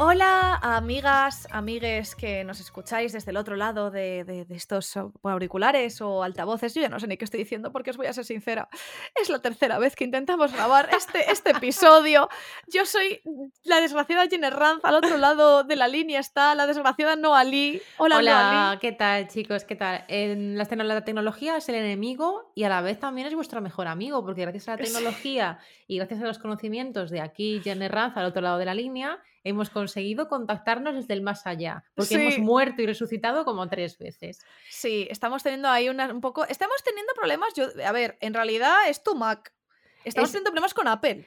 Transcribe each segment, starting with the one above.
Hola, amigas, amigues que nos escucháis desde el otro lado de, de- de estos auriculares o altavoces. Yo ya no sé ni qué estoy diciendo porque os voy a ser sincera. Es la tercera vez que intentamos grabar este, este episodio. Yo soy la desgraciada Jenner Ranz. Al otro lado de la línea está la desgraciada Noa Lee. Hola, Hola, Lee. ¿qué tal chicos? ¿Qué tal? En la tecnología es el enemigo y a la vez también es vuestro mejor amigo, porque gracias a la tecnología y gracias a los conocimientos de aquí, Jenner Ranz, al otro lado de la línea, hemos conseguido contactarnos desde el más allá, porque hemos muerto y resucitado como tres veces. Sí, estamos teniendo ahí una- un poco. Estamos teniendo problemas. Yo, a ver, en realidad es tu Mac. Estamos Es- teniendo problemas con Apple.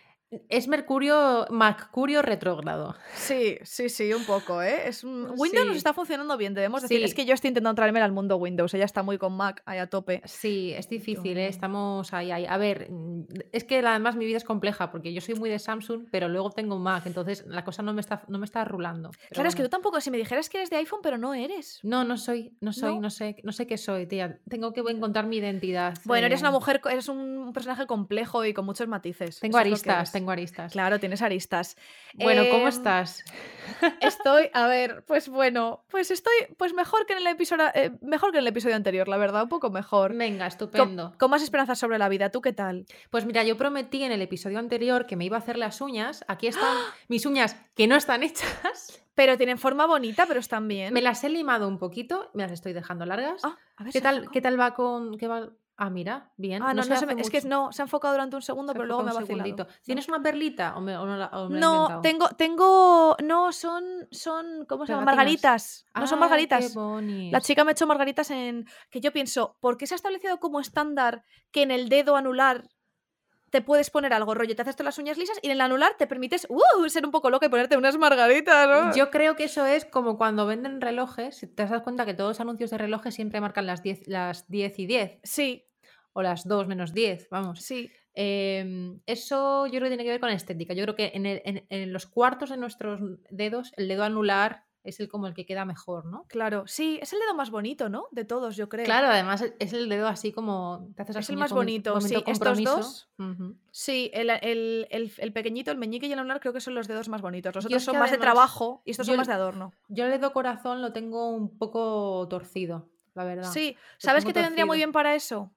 Es Mercurio, Mercurio retrógrado. Sí, sí, sí, un poco, ¿eh? Es un... Windows nos está funcionando bien, debemos decir. Es Sí. que yo estoy intentando traerme al mundo Windows, ella está muy con Mac ahí a tope. Sí, es difícil, ¿eh? Estamos ahí, ahí. A ver, mm, es que además mi vida es compleja porque yo soy muy de Samsung, pero luego tengo un Mac, entonces la cosa no me está, no me está rulando. Claro, es que tú tampoco, si me dijeras que eres de iPhone, pero no eres. No, no soy, no soy, No. no, sé, no sé qué soy, tía. Tengo que encontrar mi identidad. Bueno, eres una eh, mujer, co- eres un personaje complejo y con muchos matices. Tengo eso es aristas. Tengo aristas. Claro, tienes aristas. Bueno, ¿cómo Em, estás? Estoy, a ver, pues bueno, pues estoy, pues mejor que en el episodio, eh, mejor que en el episodio anterior, la verdad, un poco mejor. Venga, Con, estupendo. con más esperanzas sobre la vida. ¿Tú qué tal? Pues mira, yo prometí en el episodio anterior que me iba a hacer las uñas. Aquí están mis uñas que no están hechas. Pero tienen forma bonita, pero están bien. Me las he limado un poquito, me las estoy dejando largas. Ah, a ver, ¿Qué tal. ¿Qué tal va con.? Qué va... Ah, mira, bien. Ah, no, no, se me- es que no, se ha enfocado durante un segundo, Se pero luego me ha vacilado. segundito. ¿Tienes una perlita o me, o no la, o me No, tengo, tengo, no, son, son, ¿cómo se llama? Margaritas. No son Ay, margaritas. Qué bonis. La chica me ha hecho margaritas en, que yo pienso, ¿por qué se ha establecido como estándar que en el dedo anular te puedes poner algo, rollo, te haces todas las uñas lisas y en el anular te permites, uh, ser un poco loca y ponerte unas margaritas, ¿no? Yo creo que eso es como cuando venden relojes. Te das cuenta que todos los anuncios de relojes siempre marcan las 10, las 10 y 10 Sí, o las 2 menos 10, vamos. sí. Em, eso yo creo que tiene que ver con estética. Yo creo que en, el- en- en los cuartos de nuestros dedos, el dedo anular es el como el que queda mejor, ¿no? Claro, sí, es el dedo más bonito, ¿no? De todos, yo creo. Claro, además es- es el dedo así como te haces Es el más bonito, estos dos. Sí, el, el- el- el pequeñito, el meñique y el anular creo que son los dedos más bonitos. Los otros son más de trabajo y estos son más de adorno. Yo el dedo corazón lo tengo un poco torcido, la verdad. Sí, ¿sabes qué te vendría muy bien para eso?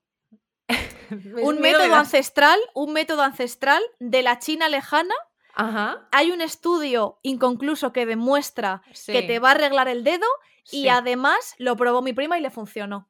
Un método ancestral, un método ancestral de la China lejana. Ajá. Hay un estudio inconcluso que demuestra que te va a arreglar el dedo y además lo probó mi prima y le funcionó.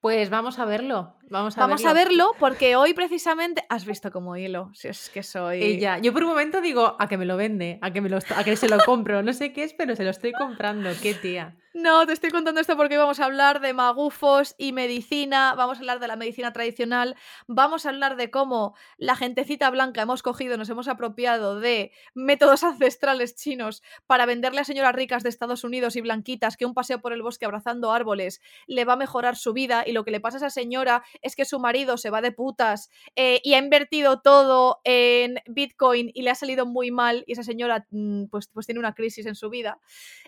Pues vamos a verlo. Vamos a Vamos verlo. a verlo porque hoy precisamente has visto como hilo, si es que soy Ella. Yo por un momento digo, a que me lo vende, a que, me lo, a que se lo compro. No sé qué es, pero se lo estoy comprando. Qué tía. No, te estoy contando esto porque vamos a hablar de magufos y medicina, vamos a hablar de la medicina tradicional, vamos a hablar de cómo la gentecita blanca hemos cogido, nos hemos apropiado de métodos ancestrales chinos para venderle a señoras ricas de Estados Unidos y blanquitas que un paseo por el bosque abrazando árboles le va a mejorar su vida y lo que le pasa a esa señora es que su marido se va de putas eh, y ha invertido todo en Bitcoin y le ha salido muy mal y esa señora mm, pues, pues tiene una crisis en su vida.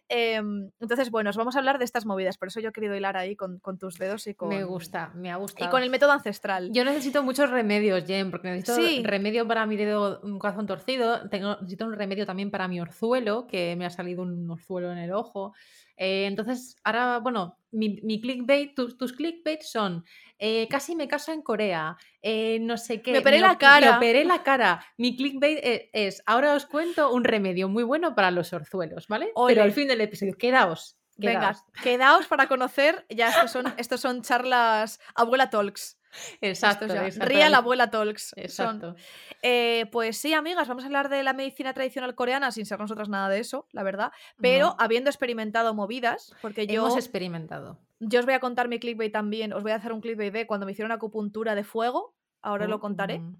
Em, entonces, bueno, os vamos a hablar de estas movidas, por eso yo he querido hilar ahí con, con tus dedos y con, Me gusta, me ha y gustado. con el método ancestral. Yo necesito muchos remedios, Jen, porque necesito Sí. remedio para mi dedo, un corazón torcido. Tengo, necesito un remedio también para mi orzuelo, que me ha salido un orzuelo en el ojo. Eh, entonces, ahora, bueno, mi, mi clickbait, tus, tus clickbait son eh, casi me caso en Corea, eh, no sé qué. Me operé la cara. Me operé la cara. Mi clickbait es, ahora os cuento un remedio muy bueno para los orzuelos, ¿vale? Ole. Pero al fin del episodio, quedaos. Venga, quedaos. quedaos para conocer, ya estos son, estos son charlas abuela talks. Exacto. Exacto, Real ahí- abuela talks. son. Exacto. Eh, pues sí, amigas, vamos a hablar de la medicina tradicional coreana sin ser nosotras nada de eso, la verdad. Pero No. habiendo experimentado movidas, porque yo, Hemos experimentado. yo os voy a contar mi clickbait también, os voy a hacer un clickbait de cuando me hicieron acupuntura de fuego, ahora lo contaré. Mm.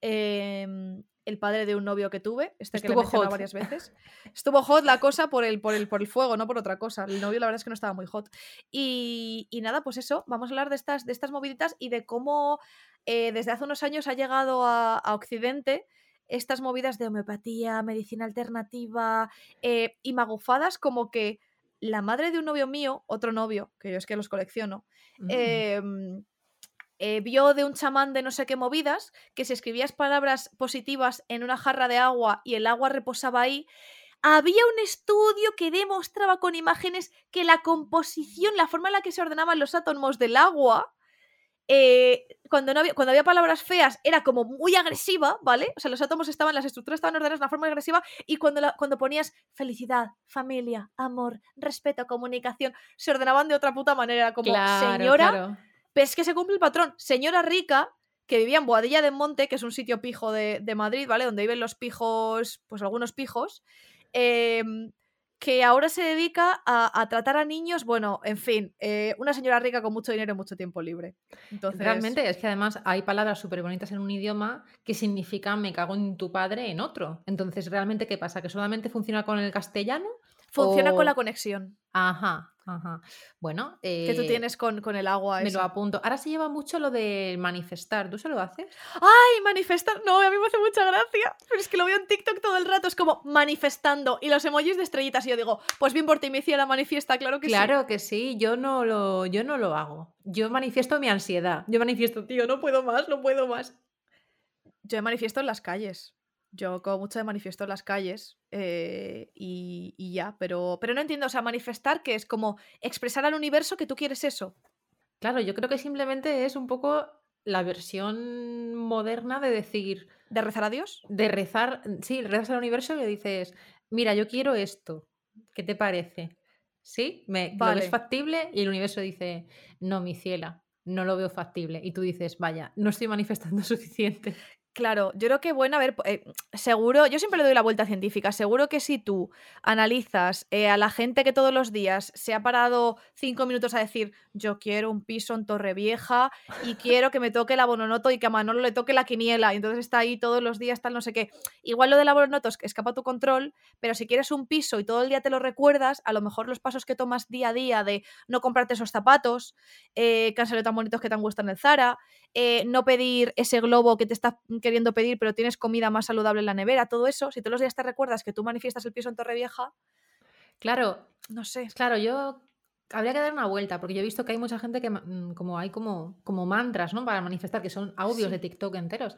em, el padre de un novio que tuve, este que le hot. varias veces. Estuvo hot la cosa por el, por, el, por el fuego, no por otra cosa. El novio la verdad es que no estaba muy hot. Y, y nada, pues eso, vamos a hablar de estas, de estas moviditas y de cómo eh, desde hace unos años ha llegado a, a Occidente estas movidas de homeopatía, medicina alternativa eh, y magufadas como que la madre de un novio mío, otro novio, que yo es que los colecciono, Mm. em, eh, vio de un chamán de no sé qué movidas que si escribías palabras positivas en una jarra de agua y el agua reposaba ahí, había un estudio que demostraba con imágenes que la composición, la forma en la que se ordenaban los átomos del agua, eh, cuando, no había, cuando había palabras feas era como muy agresiva, ¿vale? O sea, los átomos estaban, las estructuras estaban ordenadas de una forma agresiva y cuando, cuando ponías felicidad, familia, amor, respeto, comunicación, se ordenaban de otra puta manera, como señora, pero es que se cumple el patrón, señora rica que vivía en Boadilla de Monte, que es un sitio pijo de, de Madrid, ¿vale? Donde viven los pijos, pues algunos pijos. Eh, que ahora se dedica a, tratar a niños, bueno, en fin, eh, una señora rica con mucho dinero y mucho tiempo libre. Entonces... Realmente es que además hay palabras súper bonitas en un idioma que significan me cago en tu padre en otro. Entonces, ¿realmente qué pasa? ¿Que solamente funciona con el castellano? Funciona con la conexión. Ajá, ajá. Bueno. que tú eh, tienes con, con el agua. Me lo apunto. Ahora se lleva mucho lo de manifestar. ¿Tú se lo haces? ¡Ay, manifestar! No, a mí me hace mucha gracia. Pero es que lo veo en TikTok todo el rato. Es como manifestando. Y los emojis de estrellitas. Y yo digo, pues bien por ti, me la manifiesta. Claro que sí. Claro que sí. Yo no, lo, yo no lo hago. Yo manifiesto mi ansiedad. Yo manifiesto, tío, no puedo más, no puedo más. Yo manifiesto en las calles. Yo como mucho de manifiesto en las calles eh, y, ya, pero, pero no entiendo, o sea, manifestar que es como expresar al universo que tú quieres eso. Claro, yo creo que simplemente es un poco la versión moderna de decir... ¿De rezar a Dios? De rezar, sí, rezas al universo y le dices, mira, yo quiero esto, ¿qué te parece? ¿Sí? ¿Me, ¿Lo ves factible? Y el universo dice, no, mi ciela, no lo veo factible. Y tú dices, vaya, no estoy manifestando suficiente. Claro, yo creo que, bueno, a ver, eh, seguro, yo siempre le doy la vuelta científica, seguro que si tú analizas eh, a la gente que todos los días se ha parado cinco minutos a decir, yo quiero un piso en Torrevieja y quiero que me toque el abononoto y que a Manolo le toque la quiniela, y entonces está ahí todos los días, tal, no sé qué. Igual lo del abononoto es que escapa tu control, pero si quieres un piso y todo el día te lo recuerdas, a lo mejor los pasos que tomas día a día de no comprarte esos zapatos, eh, tan bonitos que te han gustado en Zara, eh, no pedir ese globo que te estás queriendo pedir, pero tienes comida más saludable en la nevera, todo eso, si todos los días te recuerdas que tú manifiestas el piso en Torrevieja. Claro, no sé. Claro, yo habría que dar una vuelta, porque yo he visto que hay mucha gente que mm, como hay como, como mantras, ¿no? Para manifestar, que son audios de TikTok enteros.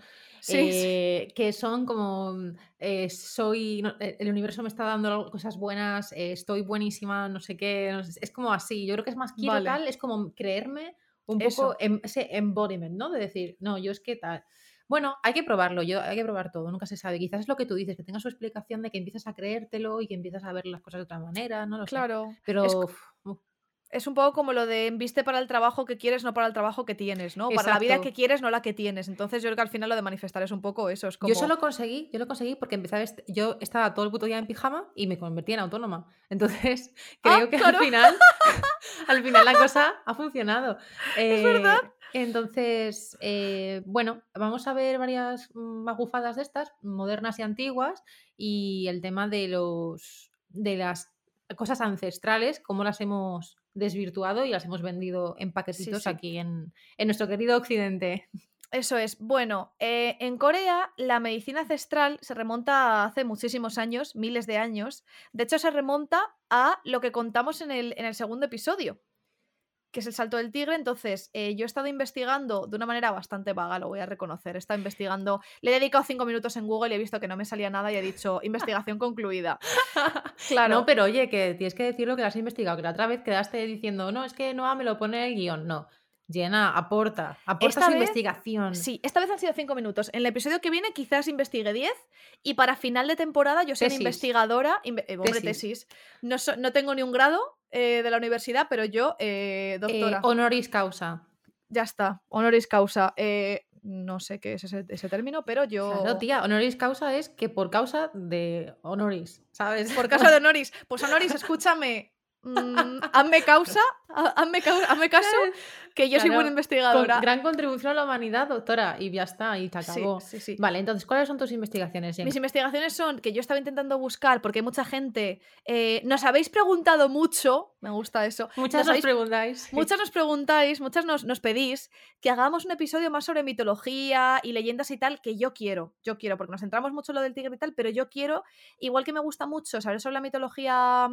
Eh, que son como eh, soy el universo me está dando cosas buenas, estoy buenísima, no sé qué. es como así. Yo creo que es más quiero tal, es como creerme un poco em, ese embodiment, ¿no? De decir, no, yo es que tal. Bueno, hay que probarlo, yo, hay que probar todo, nunca se sabe. Quizás es lo que tú dices, que tenga su explicación de que empiezas a creértelo y que empiezas a ver las cosas de otra manera, no lo claro, sé. Pero es un poco como lo de enviste para el trabajo que quieres, no para el trabajo que tienes, ¿no? Para la vida que quieres, no la que tienes. Entonces yo creo que al final lo de manifestar es un poco eso. Es como... Yo solo conseguí, yo lo conseguí porque empezaba, yo estaba todo el puto día en pijama y me convertí en autónoma. Entonces ah, creo que al final, al final la cosa ha funcionado. es verdad. Entonces, eh, bueno, vamos a ver varias magufadas de estas, modernas y antiguas, y el tema de los de las cosas ancestrales, cómo las hemos desvirtuado y las hemos vendido en paquetitos aquí en, nuestro querido occidente. Eso es. Bueno, eh, en Corea la medicina ancestral se remonta a hace muchísimos años, miles de años. De hecho, se remonta a lo que contamos en el, en el segundo episodio, que es el salto del tigre. Entonces, eh, yo he estado investigando de una manera bastante vaga, lo voy a reconocer. He estado investigando, le he dedicado cinco minutos en Google y he visto que no me salía nada y he dicho, investigación concluida. claro. No, pero oye, que tienes que decir lo que has investigado, que la otra vez quedaste diciendo, no, es que no me lo pone el guion. No. Llena, aporta, aporta su investigación. Sí, esta vez han sido cinco minutos. En el episodio que viene quizás investigue diez y para final de temporada yo soy una investigadora, eh, hombre, tesis. No, no tengo ni un grado, eh, de la universidad, pero yo, eh, doctora. Eh, honoris causa. Ya está, honoris causa. no sé qué es ese, término, pero yo. Claro, tía, honoris causa es que por causa de honoris, ¿sabes? Por causa de honoris. Pues honoris, escúchame. Mm, hazme causa, hazme, hazme caso, que yo soy buena investigadora. gran contribución a la humanidad, doctora, y ya está, y te acabó. Sí, sí, Vale, entonces, ¿cuáles son tus investigaciones? Mis investigaciones son que yo estaba intentando buscar, porque mucha gente. Eh, nos habéis preguntado mucho, me gusta eso. Muchas nos, preguntáis. Muchas nos preguntáis, muchas nos, nos, pedís que hagamos un episodio más sobre mitología y leyendas y tal, que yo quiero. Yo quiero, porque nos centramos mucho en lo del tigre y tal, pero yo quiero, igual que me gusta mucho saber sobre la mitología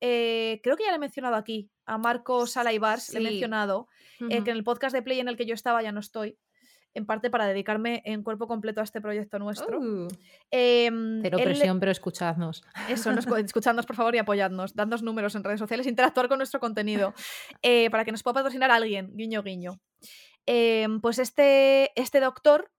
eh, creo que ya le he mencionado aquí, a Marco Sala le he mencionado, eh, que en el podcast de Play en el que yo estaba ya no estoy. en parte para dedicarme en cuerpo completo a este proyecto nuestro. Uh, Em, cero él- presión, pero escuchadnos. Eso, nos, escuchadnos por favor y apoyadnos, dándonos números en redes sociales, interactuar con nuestro contenido eh, para que nos pueda patrocinar alguien, guiño, guiño. Em, pues este, este doctor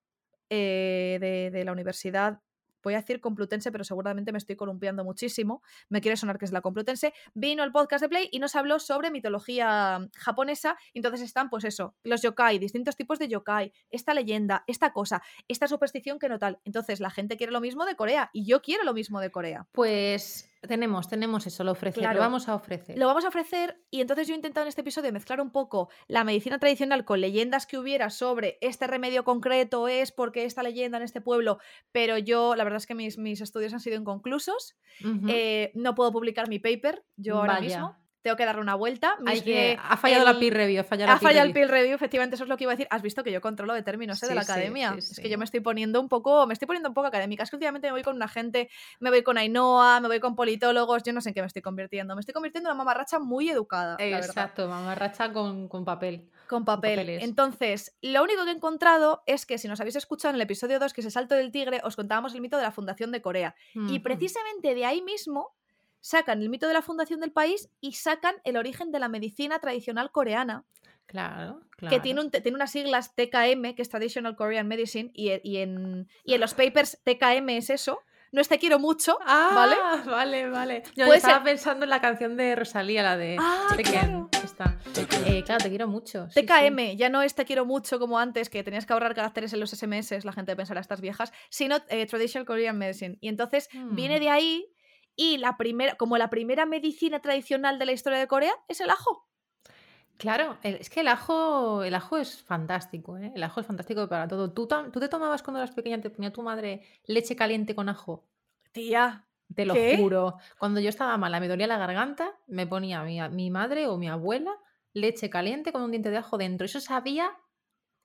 de, de la universidad, voy a decir Complutense, pero seguramente me estoy columpiando muchísimo, me quiere sonar que es la Complutense, vino al podcast de Play y nos habló sobre mitología japonesa, entonces están pues eso, los yokai, distintos tipos de yokai, esta leyenda, esta cosa, esta superstición que no tal. Entonces la gente quiere lo mismo de Corea y yo quiero lo mismo de Corea. Pues tenemos, tenemos eso, lo ofrecer, Claro. lo vamos a ofrecer. Lo vamos a ofrecer y entonces yo he intentado en este episodio mezclar un poco la medicina tradicional con leyendas que hubiera sobre este remedio concreto es porque esta leyenda en este pueblo, pero yo la verdad es que mis, mis estudios han sido inconclusos. Eh, no puedo publicar mi paper yo ahora Vaya. mismo. Tengo que darle una vuelta. Hay que- eh, ha fallado el- la peer review, ha fallado la Ha fallado el peer review, efectivamente, eso es lo que iba a decir. Has visto que yo controlo de términos eh, de Sí, la academia. sí, Es que yo me estoy poniendo un poco, me estoy poniendo un poco académica. Es que últimamente me voy con una gente, me voy con Ainhoa, me voy con politólogos, yo no sé en qué me estoy convirtiendo. Me estoy convirtiendo en una mamarracha muy educada, la verdad Exacto, mamarracha con, con papel. con papel. Entonces, lo único que he encontrado es que si nos habéis escuchado en el episodio 2, que es el salto del tigre, os contábamos el mito de la fundación de Corea. Y precisamente de ahí mismo sacan el mito de la fundación del país y sacan el origen de la medicina tradicional coreana, Claro, claro. que tiene, un- tiene unas siglas TKM, que es Traditional Korean Medicine, y, y en, y en los papers TKM es eso. No es te quiero mucho, Ah, ¿vale? vale, vale. Yo Puede estaba ser- pensando en la canción de Rosalía, la de Ah, Tekken, claro. Eh, claro, te quiero mucho. sí, sí. TKM, ya no es te quiero mucho como antes, que tenías que ahorrar caracteres en los SMS, la gente pensará estas viejas, sino eh, Traditional Korean Medicine. Y entonces viene Mm. de ahí y la primera, como la primera medicina tradicional de la historia de Corea es el ajo. Claro, es que el ajo, el ajo es fantástico, ¿eh? El ajo es fantástico para todo. ¿Tú, tú te tomabas cuando eras pequeña, te ponía tu madre leche caliente con ajo? Tía, Te lo ¿Qué? juro. Cuando yo estaba mala, me dolía la garganta, me ponía mi, mi madre o mi abuela leche caliente con un diente de ajo dentro. Eso sabía.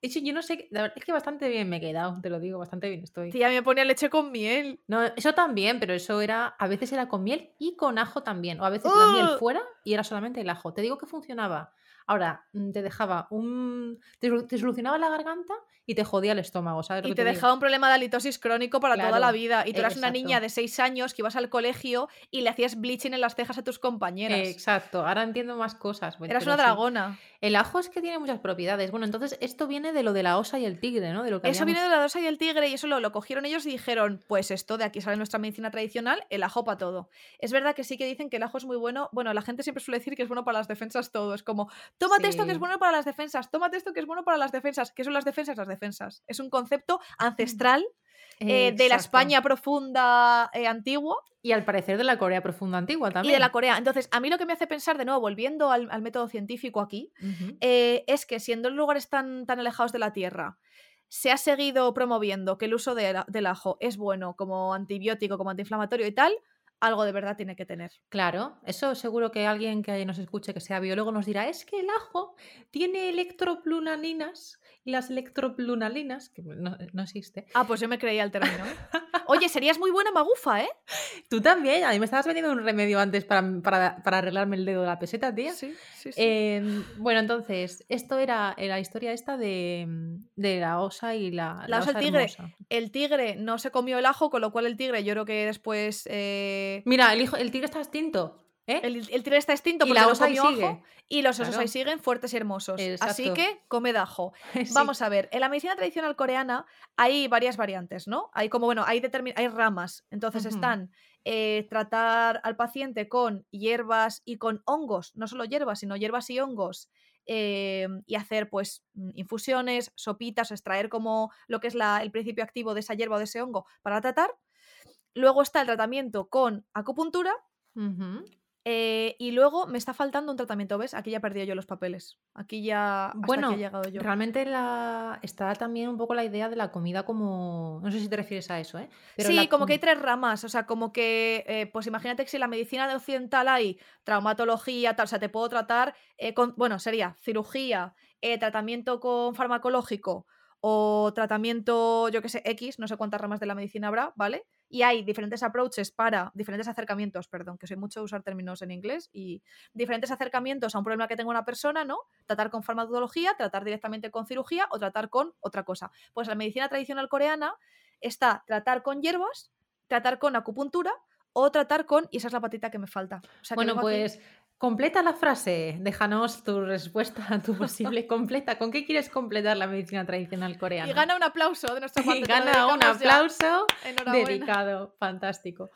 Yo no sé. la verdad es que bastante bien me he quedado, te lo digo, bastante bien estoy. tía, me ponía leche con miel. No, eso también, pero eso era. A veces era con miel y con ajo también. O a veces la miel ¡Ugh! fuera y era solamente el ajo. Te digo que funcionaba. Ahora, mm, te dejaba un. Te, solu- te solucionaba la garganta y te jodía el estómago, ¿sabes? Y que te digo? dejaba un problema de halitosis crónico para toda la vida. Y tú eh, eras una niña de 6 años que ibas al colegio y le hacías bleaching en las cejas a tus compañeras. Exacto, ahora entiendo más cosas. Eras una sí. dragona. El ajo es que tiene muchas propiedades. Bueno, entonces esto viene de lo de la osa y el tigre, ¿no? De lo que Eso viene de la dosa y el tigre y eso lo, lo cogieron ellos y dijeron, pues esto de aquí sale nuestra medicina tradicional, el ajo para todo. Es verdad que sí que dicen que el ajo es muy bueno. Bueno, la gente siempre suele decir que es bueno para las defensas todo. Es como, tómate esto que es bueno para las defensas, tómate esto que es bueno para las defensas. ¿Qué son las defensas? Las defensas. Es un concepto ancestral eh, de la. España profunda eh, antigua Y al parecer de la Corea profunda antigua y también. de la Corea. Entonces, a mí lo que me hace pensar, de nuevo, volviendo al, al método científico aquí, eh, es que siendo en lugares tan, tan alejados de la Tierra, se ha seguido promoviendo que el uso de la- del ajo es bueno como antibiótico, como antiinflamatorio y tal, algo de verdad tiene que tener. Claro, eso seguro que alguien que nos escuche que sea biólogo nos dirá, es que el ajo tiene electroplunalinas y las electroplunalinas, que no, no existe. Ah, pues yo me creía el término. ¿eh? Oye, serías muy buena magufa, ¿eh? Tú también, a mí me estabas vendiendo un remedio antes para, para, para arreglarme el dedo de la peseta, tía. Sí, sí, sí. Em, bueno, entonces, esto era, la historia esta de, de la osa y la, La osa el tigre. hermosa. El tigre no se comió el ajo, con lo cual el tigre yo creo que después... eh, Mira, el, hijo, el tigre está extinto. ¿eh? El, el tigre está extinto Y porque la no osa comió y los osos Claro. ahí siguen fuertes y hermosos. Así que comed ajo. Sí. Vamos a ver, en la medicina tradicional coreana hay varias variantes, ¿no? Hay como, bueno, hay, hay ramas. Entonces están eh, tratar al paciente con hierbas y con hongos, no solo hierbas, sino hierbas y hongos. eh, y hacer pues mm, infusiones, sopitas, extraer como lo que es la- el principio activo de esa hierba o de ese hongo para tratar. Luego está el tratamiento con acupuntura eh, y luego me está faltando un tratamiento, ¿ves? Aquí ya he perdido yo los papeles. Aquí ya hasta Bueno, aquí he llegado yo. Realmente la... está también un poco la idea de la comida como... No sé si te refieres a eso, ¿eh? Pero sí, la como que hay tres ramas, o sea, como que, eh, pues imagínate que si en la medicina de occidental hay traumatología, tal, o sea, te puedo tratar eh, con, bueno, sería cirugía, tratamiento con farmacológico o tratamiento, yo qué sé, X, no sé cuántas ramas de la medicina habrá, ¿vale? Y hay diferentes approaches para, diferentes acercamientos, perdón, que soy mucho de usar términos en inglés, y diferentes acercamientos a un problema que tenga una persona, ¿no? Tratar con farmacología, tratar directamente con cirugía o tratar con otra cosa. Pues la medicina tradicional coreana está tratar con hierbas, tratar con acupuntura o tratar con, y esa es la patita que me falta. bueno, pues completa la frase, déjanos tu respuesta a tu posible completa. ¿Con qué quieres completar la medicina tradicional coreana? Y gana un aplauso de nuestra parte. Y gana un aplauso dedicado, fantástico.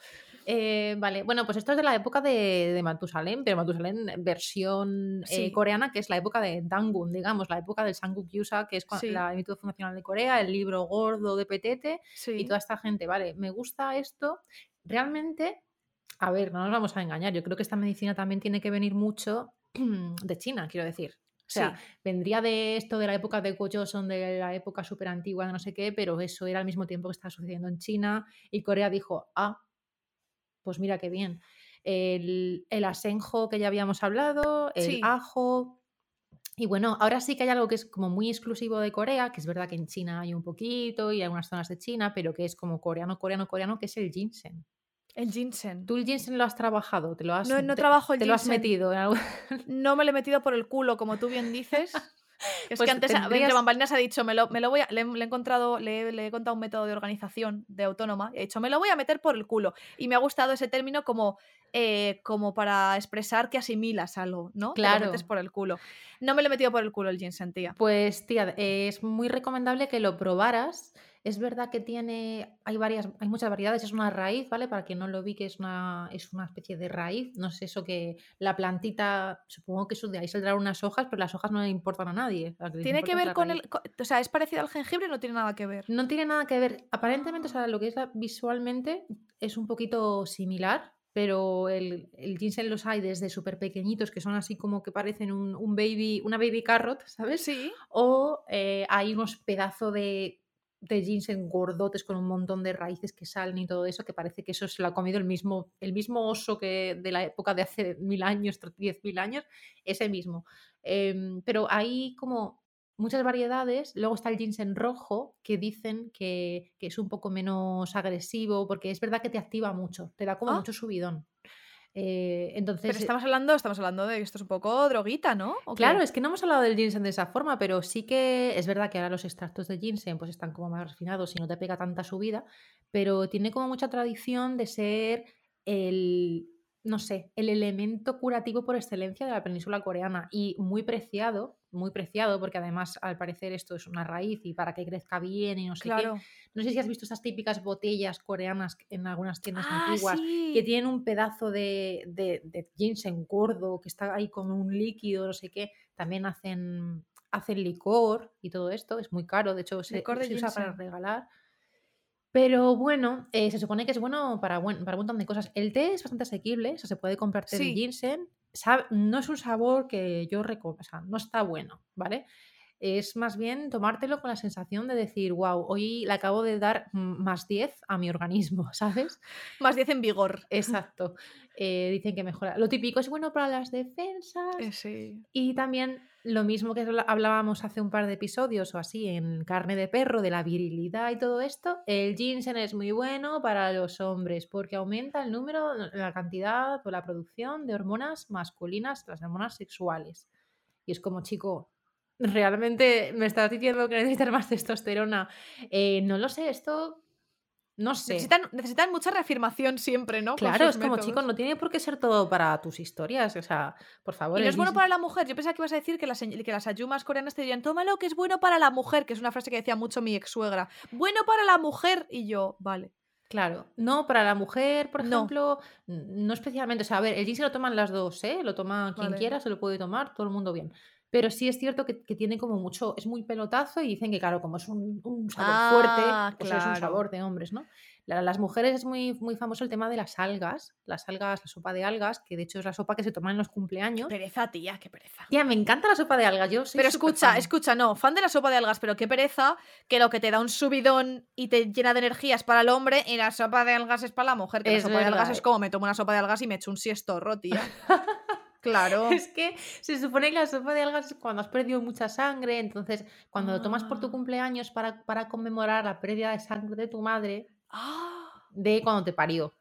Eh, vale, bueno, pues esto es de la época de, de Matusalem, pero Matusalem versión eh, coreana, que es la época de Dangun, digamos, la época del Sanguk Yusa, que es la Instituto Fundacional de Corea, el libro gordo de Petete y toda esta gente. Vale, me gusta esto realmente, a ver, no nos vamos a engañar, yo creo que esta medicina también tiene que venir mucho de China, quiero decir. O sea, vendría de esto de la época de son de la época súper antigua, de no sé qué, pero eso era al mismo tiempo que estaba sucediendo en China y Corea dijo, ah, pues mira qué bien. El, asenjo que ya habíamos hablado, el ajo. Y bueno, ahora sí que hay algo que es como muy exclusivo de Corea, que es verdad que en China hay un poquito y hay algunas zonas de China, pero que es como coreano, coreano, coreano, que es el ginseng. El ginseng. ¿Tú el ginseng lo has trabajado? ¿Te lo has, no, no trabajo el te lo has metido? no me lo he metido por el culo, como tú bien dices. Es que pues antes tendrías... bambalinas ha dicho, me lo, me lo voy a, le, he encontrado, le, le, he contado un método de organización de autónoma y ha dicho, me lo voy a meter por el culo. Y me ha gustado ese término como, eh, como para expresar que asimilas algo, ¿no? Claro. Te lo metes por el culo. No me lo he metido por el culo el ginseng, tía. Pues, tía, es muy recomendable que lo probaras es verdad que tiene, hay varias, hay muchas variedades, es una raíz, ¿vale? Para quien no lo vi, que es una, es una especie de raíz, no sé eso que la plantita, supongo que eso de ahí saldrán unas hojas, pero las hojas no le importan a nadie. ¿Tiene que ver con el, o sea, es parecido al jengibre no tiene nada que ver? No tiene nada que ver, aparentemente, o sea, lo que es visualmente es un poquito similar, pero el, el ginseng los hay desde súper pequeñitos, que son así como que parecen un, un, baby, una baby carrot, ¿sabes? Sí. O eh, hay unos pedazos de de ginseng gordotes con un montón de raíces que salen y todo eso, que parece que eso se lo ha comido el mismo, el mismo oso que de la época de hace mil años, diez mil años, ese mismo. Em, pero hay como muchas variedades. Luego está el ginseng rojo, que dicen que, es un poco menos agresivo, porque es verdad que te activa mucho, te da como ah. mucho subidón. Eh, entonces, pero estamos hablando, estamos hablando de que esto es un poco droguita, ¿no? Claro, es que no hemos hablado del ginseng de esa forma, pero sí que es verdad que ahora los extractos de ginseng pues están como más refinados y no te pega tanta subida, pero tiene como mucha tradición de ser el, no sé, el elemento curativo por excelencia de la península coreana y muy preciado, muy preciado, porque además al parecer esto es una raíz y para que crezca bien y no sé qué. No sé si has visto esas típicas botellas coreanas en algunas tiendas ah, antiguas que tienen un pedazo de, de, ginseng gordo que está ahí como un líquido, no sé qué. También hacen, hacen licor y todo esto, es muy caro, de hecho se, se usa para regalar. Pero bueno, eh, se supone que es bueno para, para un montón de cosas. El té es bastante asequible, o sea, se puede comprar té de ginseng. no es un sabor que yo recomiendo, o sea, no está bueno, ¿vale? Es más bien tomártelo con la sensación de decir, wow, hoy le acabo de dar más 10 a mi organismo, ¿sabes? Más 10 en vigor. Exacto. Eh, dicen que mejora. Lo típico es bueno para las defensas. Eh, sí. Y también lo mismo que hablábamos hace un par de episodios o así en carne de perro, de la virilidad y todo esto, el ginseng es muy bueno para los hombres porque aumenta el número, la cantidad o la producción de hormonas masculinas, las hormonas sexuales. Y es como, chico, realmente me estás diciendo que necesitas más testosterona. Eh, no lo sé, esto no sé. Necesitan, mucha reafirmación siempre, ¿no? Claro, es como, chicos, no tiene por qué ser todo para tus historias. O sea, por favor. Y no es bueno para la mujer. Yo pensaba que ibas a decir que las, que las ayumas coreanas te dirían, tómalo, que es bueno para la mujer, que es una frase que decía mucho mi ex suegra. Bueno para la mujer. Y yo, vale. Claro, no, para la mujer, por ejemplo, no, especialmente. O sea, a ver, el jean se lo toman las dos, ¿eh? Lo toma quien quiera, se lo puede tomar, todo el mundo bien. Pero sí es cierto que, tiene como mucho, es muy pelotazo y dicen que, claro, como es un, sabor fuerte, ah, pues es un sabor de hombres, ¿no? las mujeres es muy, muy famoso el tema de las algas, las algas, la sopa de algas, que de hecho es la sopa que se toma en los cumpleaños. Pereza, tía, qué pereza. Tía, me encanta la sopa de algas, yo Pero escucha, escucha, no, fan de la sopa de algas, pero qué pereza que lo que te da un subidón y te llena de energías para el hombre y la sopa de algas es para la mujer, que la sopa de algas es como me tomo una sopa de algas y me echo un siestorro, tía. Claro. Es que se supone que la sopa de algas es cuando has perdido mucha sangre, entonces cuando lo tomas por tu ah. cumpleaños para, para conmemorar la pérdida de sangre de tu madre, ¡Ah! de cuando te parió.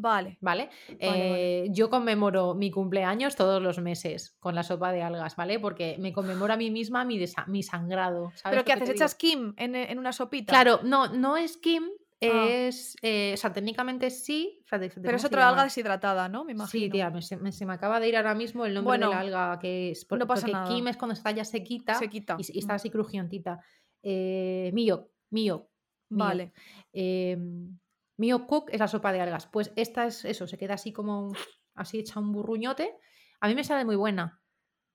Vale. ¿Vale? Vale, vale. Eh, yo conmemoro mi cumpleaños todos los meses con la sopa de algas, ¿vale? Porque me conmemoro a mí misma mi, mi sangrado. ¿sabes ¿Pero qué que haces? ¿Echas Kim en, en una sopita? Claro, no, no es Kim, Ah. es. eh, o sea, técnicamente sí. Pero ¿cómo es otra alga deshidratada, ¿no? Me imagino. Sí, tía, me, se me- se me acaba de ir ahora mismo el nombre de la alga que es. por- no pasa porque nada. Kim es cuando está ya sequita, Sequita. y, y está Mm. así crujientita. Eh, mío, mío, mío. Vale. Eh, mío cook es la sopa de algas. Pues esta es eso, se queda así como así hecha un burruñote. A mí me sale muy buena.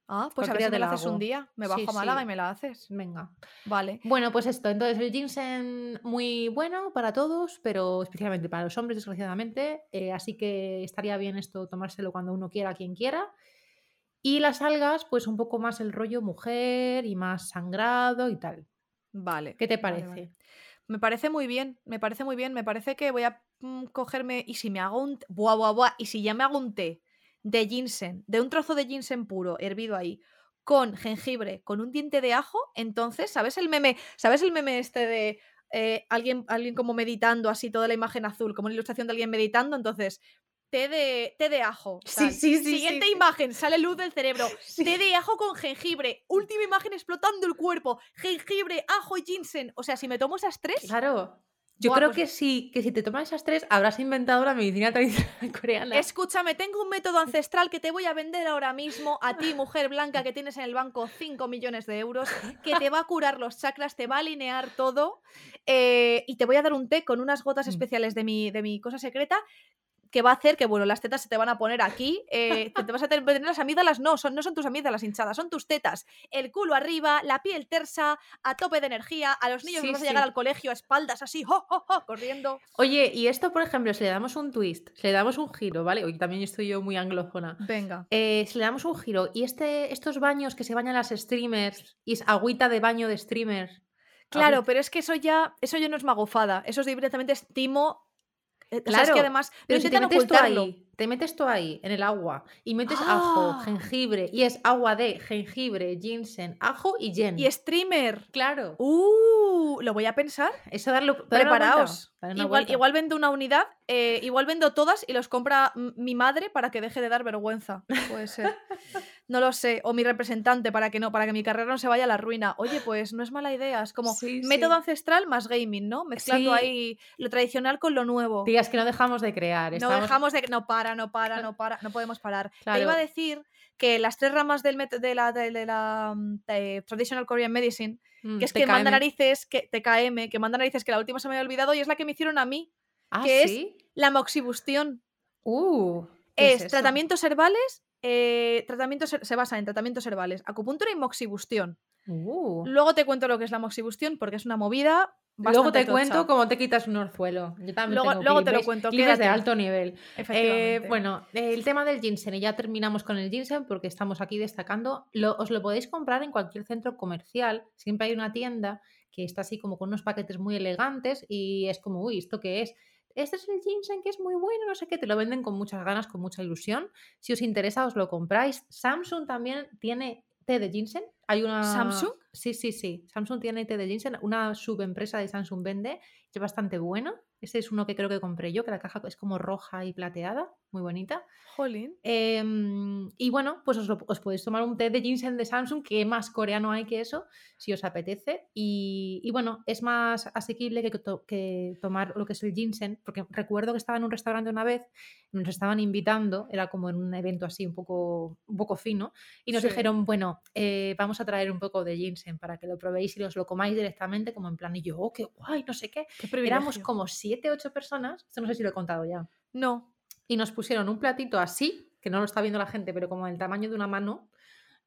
Ah, pues a ver si me la haces un día. Me bajo Sí, a Málaga sí. y me la haces. Venga. Vale. Bueno, pues esto. Entonces el ginseng muy bueno para todos, pero especialmente para los hombres, desgraciadamente. eh, así que estaría bien esto tomárselo cuando uno quiera, quien quiera. Y las algas, pues un poco más el rollo mujer y más sangrado y tal. Vale. ¿Qué te parece? vale. Me parece muy bien, me parece muy bien. Me parece que voy a mm, cogerme. Y si me hago un. Buah, buah, buah. Y si ya me hago un té de ginseng, de un trozo de ginseng puro, hervido ahí, con jengibre, con un diente de ajo, entonces, ¿sabes el meme? ¿Sabes el meme este de eh, alguien, alguien como meditando, así toda la imagen azul, como una ilustración de alguien meditando? Entonces, té de, té de ajo. Sí, tal. sí, sí, Siguiente sí, sí. imagen, sale luz del cerebro. Sí. Té de ajo con jengibre. Última imagen explotando el cuerpo. Jengibre, ajo y ginseng. O sea, si me tomo esas tres. Claro. Yo Buah, creo pues- que sí, que si te tomas esas tres, habrás inventado la medicina tradicional coreana. Escúchame, tengo un método ancestral que te voy a vender ahora mismo a ti, mujer blanca, que tienes en el banco 5 millones de euros, que te va a curar los chakras, te va a alinear todo eh, y te voy a dar un té con unas gotas Mm. especiales de mi, de mi cosa secreta que va a hacer que, bueno, las tetas se te van a poner aquí, eh, que te vas a tener, las amígdalas, no, son, no son tus amígdalas hinchadas, son tus tetas, el culo arriba, la piel tersa, a tope de energía, a los niños Sí, vas a llegar al colegio a espaldas así, ¡jo, jo, jo! corriendo. Oye, y esto, por ejemplo, si le damos un twist, si le damos un giro, ¿vale? Hoy también estoy yo muy anglófona. Venga. Eh, si le damos un giro y este, estos baños que se bañan las streamers y es agüita de baño de streamers. Claro, pero es que eso ya, eso ya no es magufada, eso es directamente estimo. O sea, es Claro, que además Pero intentan ocultarlo. ahí, te metes tú ahí en el agua y metes ajo, Ah. jengibre y es agua de jengibre, ginseng, ajo y yen. Y streamer. Claro. Uh, lo voy a pensar. Eso darlo. Preparaos. Igual, vendo una unidad, eh, igual vendo todas y los compra mi madre para que deje de dar vergüenza. Puede ser. No lo sé. O mi representante para que no, para que mi carrera no se vaya a la ruina. Oye, pues no es mala idea. Es como Sí, método sí. ancestral más gaming, ¿no? Mezclando Sí. ahí lo tradicional con lo nuevo. Tías, que no dejamos de crear. No estamos- dejamos de. No para, no para, no para. No podemos parar. Te iba a decir que las tres ramas del de la, de, de la mm, de Traditional Korean Medicine, Mm, que es que manda narices, que TKM, que manda narices, que la última se me había olvidado y es la que me hicieron a mí. Ah, que es-. La moxibustión. Uh, ¿qué Es, tratamientos herbales. eh, tratamientos, se basa en tratamientos herbales, acupuntura y moxibustión. Uh. Luego te cuento lo que es la moxibustión porque es una movida. Luego te cuento cómo te quitas un orzuelo. Yo también Luego- tengo luego te lo cuento, clips de alto nivel. Eh, bueno, el tema del ginseng, y ya terminamos con el ginseng porque estamos aquí destacando. Lo- os lo podéis comprar en cualquier centro comercial. Siempre hay una tienda que está así como con unos paquetes muy elegantes y es como, uy, ¿esto qué es? Este es el ginseng que es muy bueno, no sé qué, te lo venden con muchas ganas, con mucha ilusión. Si os interesa, os lo compráis. Samsung también tiene té de ginseng. Hay una... ¿Samsung? Sí, sí, sí. Samsung tiene té de ginseng. Una subempresa de Samsung vende. Es bastante bueno. Ese es uno que creo que compré yo, que la caja es como roja y plateada. Muy bonita. Jolín. Em, y bueno, pues os, lo- os podéis tomar un té de ginseng de Samsung, que más coreano hay que eso, si os apetece. Y, y bueno, es más asequible que, to- que tomar lo que es el ginseng, porque recuerdo que estaba en un restaurante una vez, nos estaban invitando, era como en un evento así un poco, un poco fino, y nos Sí. dijeron, bueno, eh, vamos a traer un poco de ginseng para que lo probéis y os lo comáis directamente, como en plan, y yo, oh, qué guay, no sé qué. Qué Éramos como siete, ocho personas, esto no sé si lo he contado ya No. Y nos pusieron un platito así, que no lo está viendo la gente, pero como el tamaño de una mano,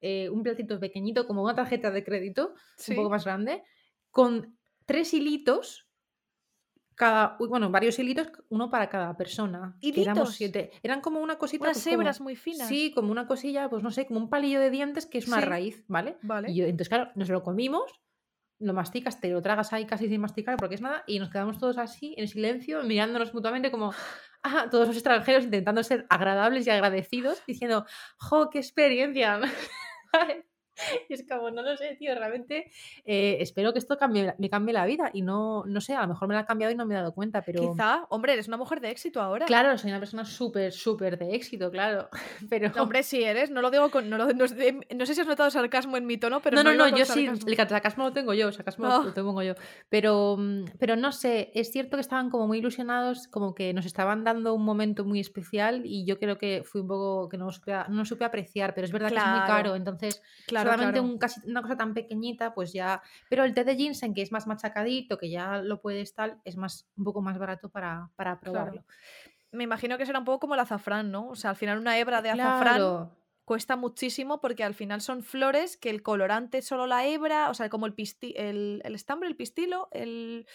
eh, un platito pequeñito, como una tarjeta de crédito, Sí. un poco más grande, con tres hilitos, cada, bueno, varios hilitos, uno para cada persona. que éramos ¿Hilitos? siete. Eran como una cosita. Unas pues, como- hebras muy finas. Sí, como una cosilla, pues no sé, como un palillo de dientes que es una Sí. raíz, ¿vale? Vale. Y yo- entonces, claro, nos lo comimos, lo masticas, te lo tragas ahí casi sin masticar porque es nada, y nos quedamos todos así, en silencio, mirándonos mutuamente como todos los extranjeros intentando ser agradables y agradecidos, diciendo, ¡jo, qué experiencia! Y es como, no lo sé, tío, realmente eh, espero que esto cambie, me cambie la vida y no, no sé, a lo mejor me la ha cambiado y no me he dado cuenta, pero... Quizá, hombre, eres una mujer de éxito ahora. Claro, soy una persona súper, súper de éxito, claro, pero... No, hombre, sí eres, no lo digo con... No, lo- no, no sé si has notado sarcasmo en mi tono, pero no, no, no, yo sí, sarcasmo. el sarcasmo lo tengo yo, el sarcasmo Ah. lo tengo yo. Pero, mm, pero no sé, es cierto que estaban como muy ilusionados, como que nos estaban dando un momento muy especial y yo creo que fui un poco que no supe, no supe apreciar, pero es verdad que es muy caro, entonces Claro, solamente claro. Un, casi, una cosa tan pequeñita, pues ya... Pero el té de ginseng, que es más machacadito, que ya lo puedes tal, es más un poco más barato para, para probarlo. Me imagino que será un poco como el azafrán, ¿no? O sea, al final una hebra de azafrán Claro. cuesta muchísimo porque al final son flores que el colorante es solo la hebra, o sea, como el, pisti el, el estambre, el pistilo, el...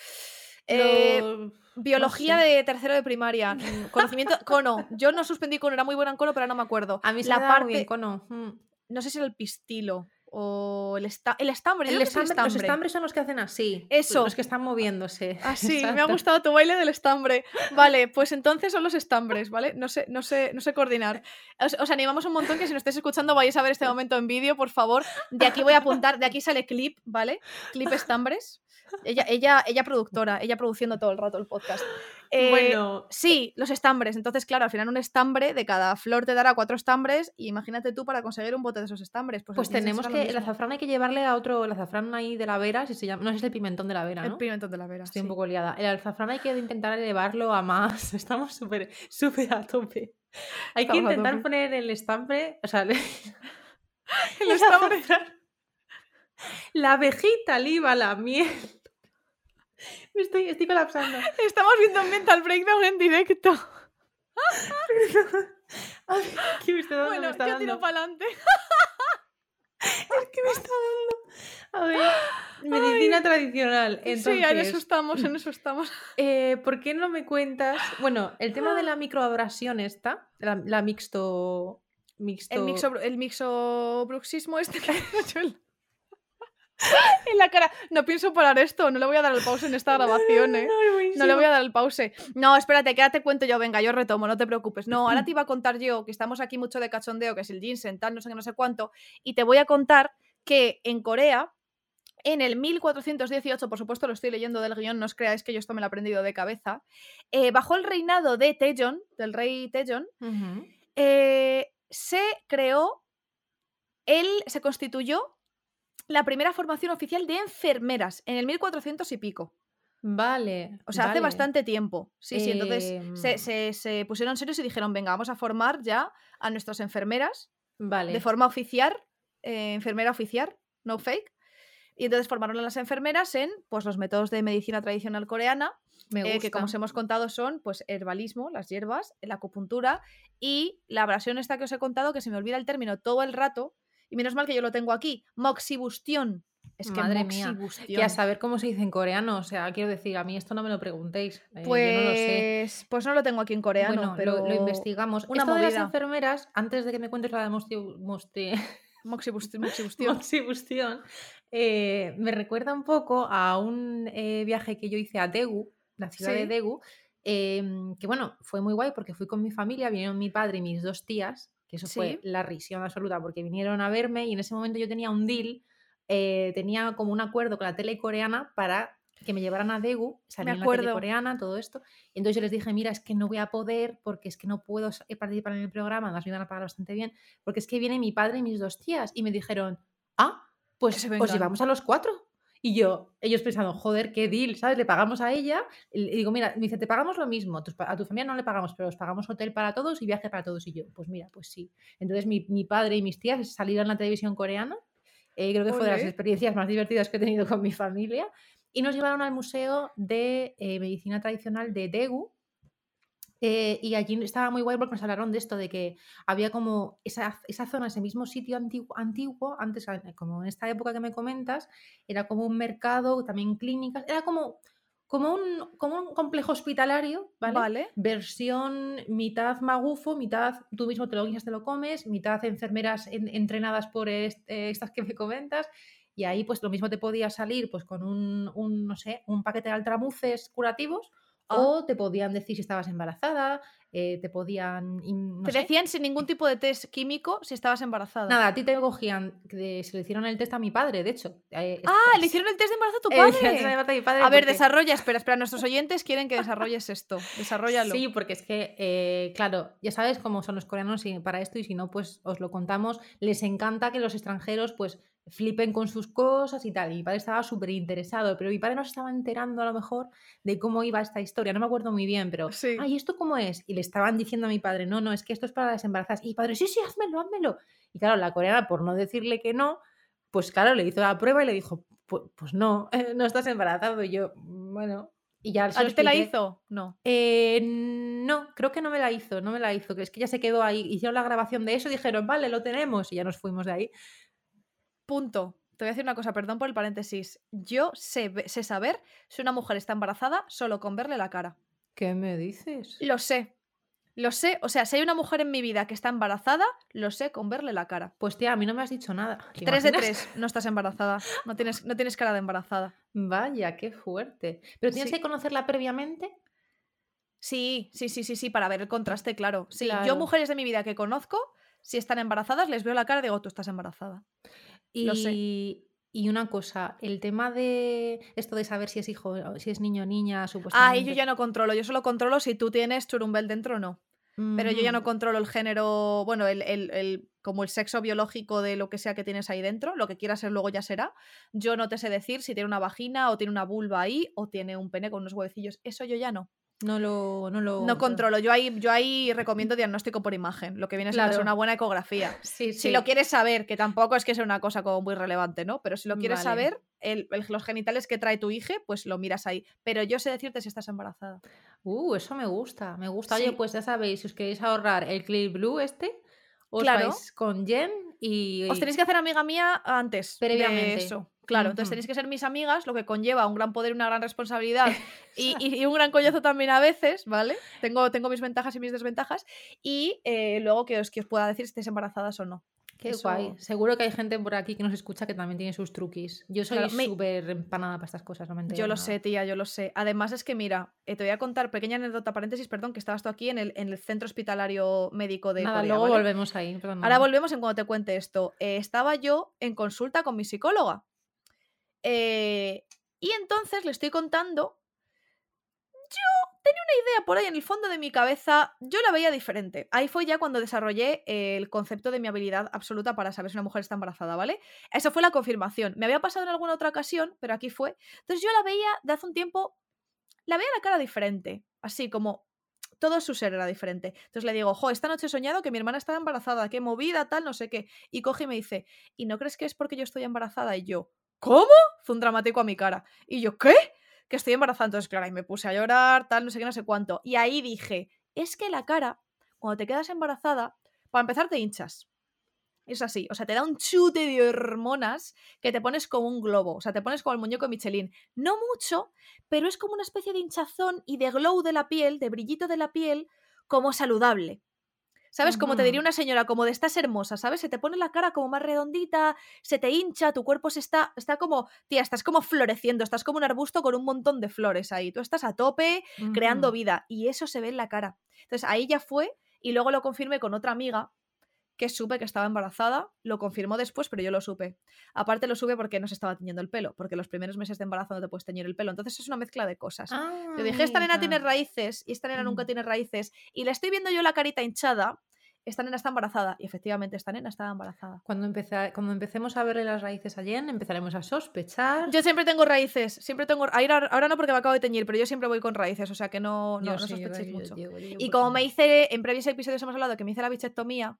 eh, Lo- biología sé. de tercero de primaria, conocimiento, cono. Yo no suspendí cono, era muy buena en cono, pero no me acuerdo. A mí se la me parte, bien cono. mm. No sé si era el pistilo o el, esta el estambre. El estambre- los estambre. estambres son los que hacen así. Eso. Los que están moviéndose. Ah, sí, me ha gustado tu baile del estambre. Vale, pues entonces son los estambres, ¿vale? No sé, no sé, no sé coordinar. Os, os animamos un montón que si nos estáis escuchando vayáis a ver este momento en vídeo, por favor. De aquí voy a apuntar, de aquí sale clip, ¿vale? Clip estambres. Ella, ella, ella productora, ella produciendo todo el rato el podcast. Eh, bueno, Sí, los estambres. Entonces, claro, al final un estambre de cada flor te dará cuatro estambres y imagínate tú para conseguir un bote de esos estambres. Pues, pues el tenemos que. El azafrán hay que llevarle a otro. El azafrán ahí de la vera, si se llama. No es el pimentón de la vera, El ¿no? pimentón de la vera. Estoy sí. un poco liada. El azafrán hay que intentar elevarlo a más. Estamos súper, súper a tope. Hay que Estamos intentar poner el estambre. O sea, el, El estambre. La abejita, el IVA, la miel. Me estoy, estoy colapsando. Estamos viendo un mental breakdown en directo. Ay, ¿Qué me está dando? Bueno, me está yo tiro para adelante. Es que me está dando. A ver, medicina tradicional. Entonces, Sí, en eso estamos, en eso estamos. eh, ¿por qué no me cuentas? Bueno, el tema de la microabrasión esta, la, la mixto, mixto. El, mixo, el mixobruxismo este que he hecho en en la cara. No pienso parar esto, no le voy a dar el pause en esta grabación, ¿eh? No le voy a dar el pause. No, espérate, que ahora te cuento yo. Venga, yo retomo, no te preocupes. No, ahora te iba a contar yo que estamos aquí mucho de cachondeo, que es el ginseng, tal, no sé qué, no sé cuánto. Y te voy a contar que en Corea, en el 1418, por supuesto lo estoy leyendo del guion, no os creáis que yo esto me lo he aprendido de cabeza, eh, bajo el reinado de Taejon, del rey Taejon, eh, se creó, él se constituyó la primera formación oficial de enfermeras en el 1400 y pico. Vale. O sea, hace bastante tiempo. Sí, sí. Entonces se, Em. se- se pusieron serios y dijeron, venga, vamos a formar ya a nuestras enfermeras Vale. de forma oficial, eh, enfermera oficial, no fake. Y entonces formaron a las enfermeras en pues, los métodos de medicina tradicional coreana, me eh, que como os hemos contado son pues herbalismo, las hierbas, la acupuntura y la abrasión esta que os he contado, que se me olvida el término todo el rato, y menos mal que yo lo tengo aquí, moxibustión. Es que Madre mía. Que a saber cómo se dice en coreano. O sea, quiero decir, a mí esto no me lo preguntéis. eh, Pues, yo no lo sé. pues no lo tengo aquí en coreano, Bueno, pero lo, lo investigamos. una Esto de las enfermeras, antes de que me cuentes la de moxibustión. moxibustión, eh, me recuerda un poco a un eh, viaje que yo hice a Daegu, la ciudad de. Daegu, em, que bueno, fue muy guay porque fui con mi familia, vinieron mi padre y mis dos tías, que eso fue la risión absoluta porque vinieron a verme y en ese momento yo tenía un deal, eh, tenía como un acuerdo con la tele coreana para que me llevaran a Daegu, salía en la tele coreana, todo esto. Y entonces yo les dije, mira, es que no voy a poder porque es que no puedo eh, participar en el programa, además me iban a pagar bastante bien, porque es que viene mi padre y mis dos tías. Y me dijeron, ah, pues os vengan. llevamos a los cuatro. Y yo, ellos pensando, joder, qué deal, ¿sabes? Le pagamos a ella. Y digo, mira, me dice, te pagamos lo mismo. A tu familia no le pagamos, pero os pagamos hotel para todos y viaje para todos. Y yo, pues mira, pues sí. Entonces mi, mi padre y mis tías salieron en la televisión coreana. eh, creo que fue de las experiencias más divertidas que he tenido con mi familia. Y nos llevaron al Museo de eh, Medicina Tradicional de Daegu. Eh, y allí estaba muy guay porque nos hablaron de esto, de que había como esa, esa zona, ese mismo sitio antiguo, antiguo, antes, como en esta época que me comentas, era como un mercado, también clínicas, era como, como, un, como un complejo hospitalario, ¿vale? Vale. Versión mitad magufo, mitad tú mismo te lo guisas, te lo comes, mitad enfermeras en- entrenadas por est- eh, estas que me comentas. Y ahí pues lo mismo te podía salir pues con un, un, no sé, un paquete de altramuces curativos. O te podían decir si estabas embarazada, eh, te podían... no Te sé. decían sin ningún tipo de test químico si estabas embarazada. Nada, a ti te cogían, que se lo hicieron el test a mi padre, de hecho. Eh, Ah, es- le hicieron el test de embarazo a tu le de padre. a mi padre A ver, porque- desarrolla, espera, espera. Nuestros oyentes quieren que desarrolles esto. Desarrollalo. Sí, porque es que, eh, claro, ya sabes cómo son los coreanos y para esto y si no, pues os lo contamos. Les encanta que los extranjeros pues flipen con sus cosas y tal. Y mi padre estaba súper interesado, pero mi padre no se estaba enterando a lo mejor de cómo iba esta historia. No me acuerdo muy bien, pero, Sí. ay, ¿esto cómo es? Y le estaban diciendo a mi padre, no, no, es que esto es para las embarazadas. Y mi padre, sí, sí, házmelo, házmelo. Y claro, la coreana, por no decirle que no, pues claro, le hizo la prueba y le dijo, pues, no, no estás embarazado. Y yo, bueno, y ya ¿A te la hizo? No. Eh, no, creo que no me la hizo, no me la hizo, es que ya se quedó ahí, hicieron la grabación de eso y dijeron, vale, lo tenemos y ya nos fuimos de ahí. Punto. Te voy a decir una cosa, perdón por el paréntesis. Yo sé, saber si una mujer está embarazada solo con verle la cara. ¿Qué me dices? Lo sé. Lo sé. O sea, si hay una mujer en mi vida que está embarazada, lo sé con verle la cara. Pues tía, a mí no me has dicho nada. ¿te Tres de tres, no estás embarazada. No tienes, no tienes cara de embarazada. Vaya, qué fuerte. ¿Pero tienes Sí. que conocerla previamente? Sí, sí, sí, sí, sí, para ver el contraste, claro. Sí, yo Claro. mujeres de mi vida que conozco, si están embarazadas, les veo la cara y digo, tú estás embarazada. Y, Lo sé. y una cosa, el tema de esto de saber si es hijo, si es niño o niña, Ah, supuestamente. y yo ya no controlo. Yo solo controlo si tú tienes churumbel dentro o no. Pero yo ya no controlo el género, bueno, el, el- el- como el sexo biológico de lo que sea que tienes ahí dentro, lo que quiera ser luego ya será. Yo no te sé decir si tiene una vagina o tiene una vulva ahí o tiene un pene con unos huevecillos. Eso yo ya no. No lo, no lo No controlo. Yo ahí, yo ahí recomiendo diagnóstico por imagen, lo que viene ser Claro. una buena ecografía. Sí, Si lo quieres saber, que tampoco es que sea una cosa como muy relevante, ¿no? Pero si lo quieres Vale. saber, el- el- los genitales que trae tu hija, pues lo miras ahí. Pero yo sé decirte si estás embarazada. Uh, eso me gusta, me gusta. Oye, Sí. pues ya sabéis, si os queréis ahorrar el Clear Blue este, os Claro. vais con Jen y... Os tenéis que hacer amiga mía antes Previamente. de eso. Claro, entonces tenéis que ser mis amigas, lo que conlleva un gran poder y una gran responsabilidad y, y- y un gran coñazo también a veces, ¿vale? Tengo, tengo mis ventajas y mis desventajas. Y eh, luego que os, que os pueda decir si estáis embarazadas o no. Qué Eso- guay. Seguro que hay gente por aquí que nos escucha que también tiene sus truquis. Yo soy Claro, me- súper empanada para estas cosas, no me Yo lo nada. sé, tía, yo lo sé. Además es que, mira, eh, te voy a contar, pequeña anécdota, paréntesis, perdón, que estabas tú aquí en el, en el centro hospitalario médico de Nada, Corea, luego ¿vale? volvemos ahí. pero Ahora volvemos en cuando te cuente esto. Eh, estaba yo en consulta con mi psicóloga. Eh, y entonces le estoy contando. Yo tenía una idea por ahí en el fondo de mi cabeza. Yo la veía diferente. Ahí fue ya cuando desarrollé el concepto de mi habilidad absoluta para saber si una mujer está embarazada, ¿vale? Eso fue la confirmación. Me había pasado en alguna otra ocasión, pero aquí fue. Entonces yo la veía de hace un tiempo. La veía la cara diferente. Así como todo su ser era diferente. Entonces le digo, jo, esta noche he soñado que mi hermana estaba embarazada, qué movida, tal, no sé qué. Y coge y me dice, ¿y no crees que es porque yo estoy embarazada? Y yo, ¿cómo? Fue un dramático a mi cara. Y yo, ¿qué? Que estoy embarazada. Entonces, claro, ahí me puse a llorar, tal, no sé qué, no sé cuánto. Y ahí dije, es que la cara, cuando te quedas embarazada, para empezar te hinchas. Es así, o sea, te da un chute de hormonas que te pones como un globo, o sea, te pones como el muñeco Michelin. No mucho, pero es como una especie de hinchazón y de glow de la piel, de brillito de la piel, como saludable. ¿Sabes? Como te diría una señora, como de estás hermosa, ¿sabes? Se te pone la cara como más redondita, se te hincha, tu cuerpo se está, está como, tía, estás como floreciendo, estás como un arbusto con un montón de flores ahí. Tú estás a tope, creando vida, y eso se ve en la cara. Entonces ahí ya fue, y luego lo confirmé con otra amiga que supe que estaba embarazada, lo confirmó después, pero yo lo supe. Aparte lo supe porque no se estaba teñiendo el pelo, porque los primeros meses de embarazo no te puedes teñir el pelo, entonces es una mezcla de cosas. Ah, Yo dije, esta nena tiene amiga. raíces y esta nena nunca Mm. tiene raíces, y la estoy viendo yo la carita hinchada, esta nena está embarazada, y efectivamente esta nena estaba embarazada. Cuando, empeza- cuando empecemos a verle las raíces a Jen, empezaremos a sospechar. Yo siempre tengo raíces, siempre tengo... Ahora, ahora no porque me acabo de teñir, pero yo siempre voy con raíces, o sea que no, no, no sí, sospechéis yo- mucho. yo- yo- yo Y como me hice, en previos episodios hemos hablado que me hice la bichectomía,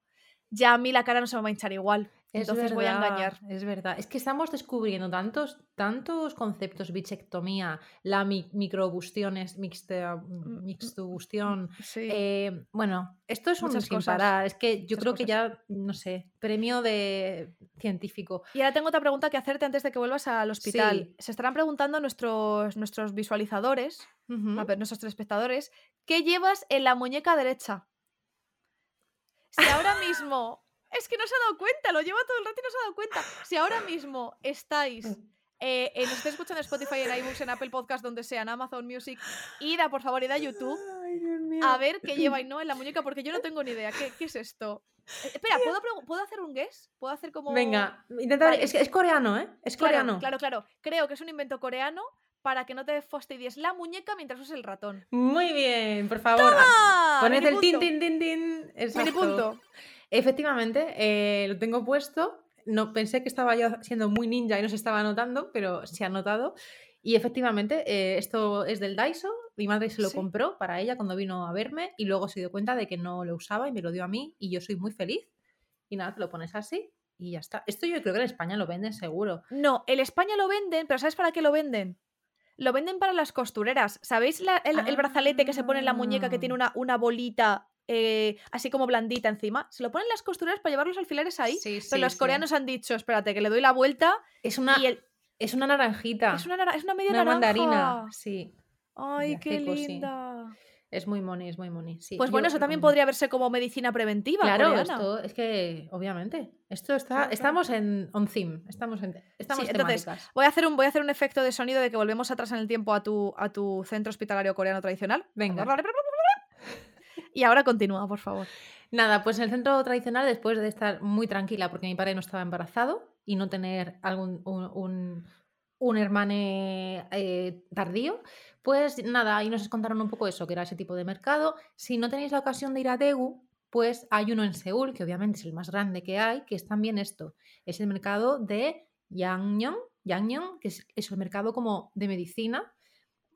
ya a mí la cara no se me va a hinchar igual. Es Entonces voy a engañar. Es verdad. Es que estamos descubriendo tantos, tantos conceptos, bichectomía, la mi- microbustiones, mixta, Mm, mixtubustión. Sí. eh, bueno, esto es un sin cosas, parar. Es que yo muchas creo que ya, no sé, premio de científico. Y ahora tengo otra pregunta que hacerte antes de que vuelvas al hospital. Sí. Se estarán preguntando nuestros, nuestros visualizadores, a ver, nuestros telespectadores, ¿qué llevas en la muñeca derecha? Si ahora mismo. Es que no se ha dado cuenta, lo lleva todo el rato y no se ha dado cuenta. Si ahora mismo estáis eh, eh, nos estáis escuchando en Spotify, en iBooks, en Apple Podcast, donde sea, en Amazon Music, id a, por favor, id a YouTube Ay, a ver qué lleva no en la muñeca, porque yo no tengo ni idea. ¿Qué, qué es esto? Eh, espera, ¿puedo, ¿puedo hacer un guess? ¿Puedo hacer como...? Venga, intenta Vale. Es, es coreano, ¿eh? Es Claro, coreano. Claro, claro. Creo que es un invento coreano para que no te fastidies la muñeca mientras usas el ratón. Muy bien, por favor. Poned Mini el tin, tin, tin, tin. Exacto. punto. Efectivamente, eh, lo tengo puesto. No, pensé que estaba yo siendo muy ninja y no se estaba notando, pero se ha notado. Y efectivamente, eh, esto es del Daiso. Mi madre se lo Sí. compró para ella cuando vino a verme y luego se dio cuenta de que no lo usaba y me lo dio a mí y yo soy muy feliz. Y nada, te lo pones así y ya está. Esto yo creo que en España lo venden seguro. No, en España lo venden, pero ¿sabes para qué lo venden? Lo venden para las costureras. ¿Sabéis la- el, el brazalete que se pone en la muñeca que tiene Ah. una, una bolita eh, así como blandita encima? Se lo ponen las costureras para llevar los alfileres ahí. Sí, pero sí, los sí. coreanos han dicho, espérate, que le doy la vuelta Es una, y el- es una naranjita. es, una, es una media una naranja. mandarina. Sí, Ay, qué linda. Es muy moni, es muy moni. Sí, Pues bueno, eso también podría verse como medicina preventiva. Claro, coreana. esto es que, obviamente, esto está, Claro, claro. estamos en on theme, estamos en, estamos Sí, entonces. Voy a, hacer un, voy a hacer un efecto de sonido de que volvemos atrás en el tiempo a tu, a tu centro hospitalario coreano tradicional. Venga. Y ahora continúa, por favor. Nada, pues en el centro tradicional, después de estar muy tranquila porque mi padre no estaba embarazado y no tener algún un, un, un hermane eh, tardío, pues nada, ahí nos contaron un poco eso, que era ese tipo de mercado. Si no tenéis la ocasión de ir a Daegu, pues hay uno en Seúl, que obviamente es el más grande que hay, que es también esto. Es el mercado de Yangnyeong, Yangnyeong, que es, el mercado como de medicina.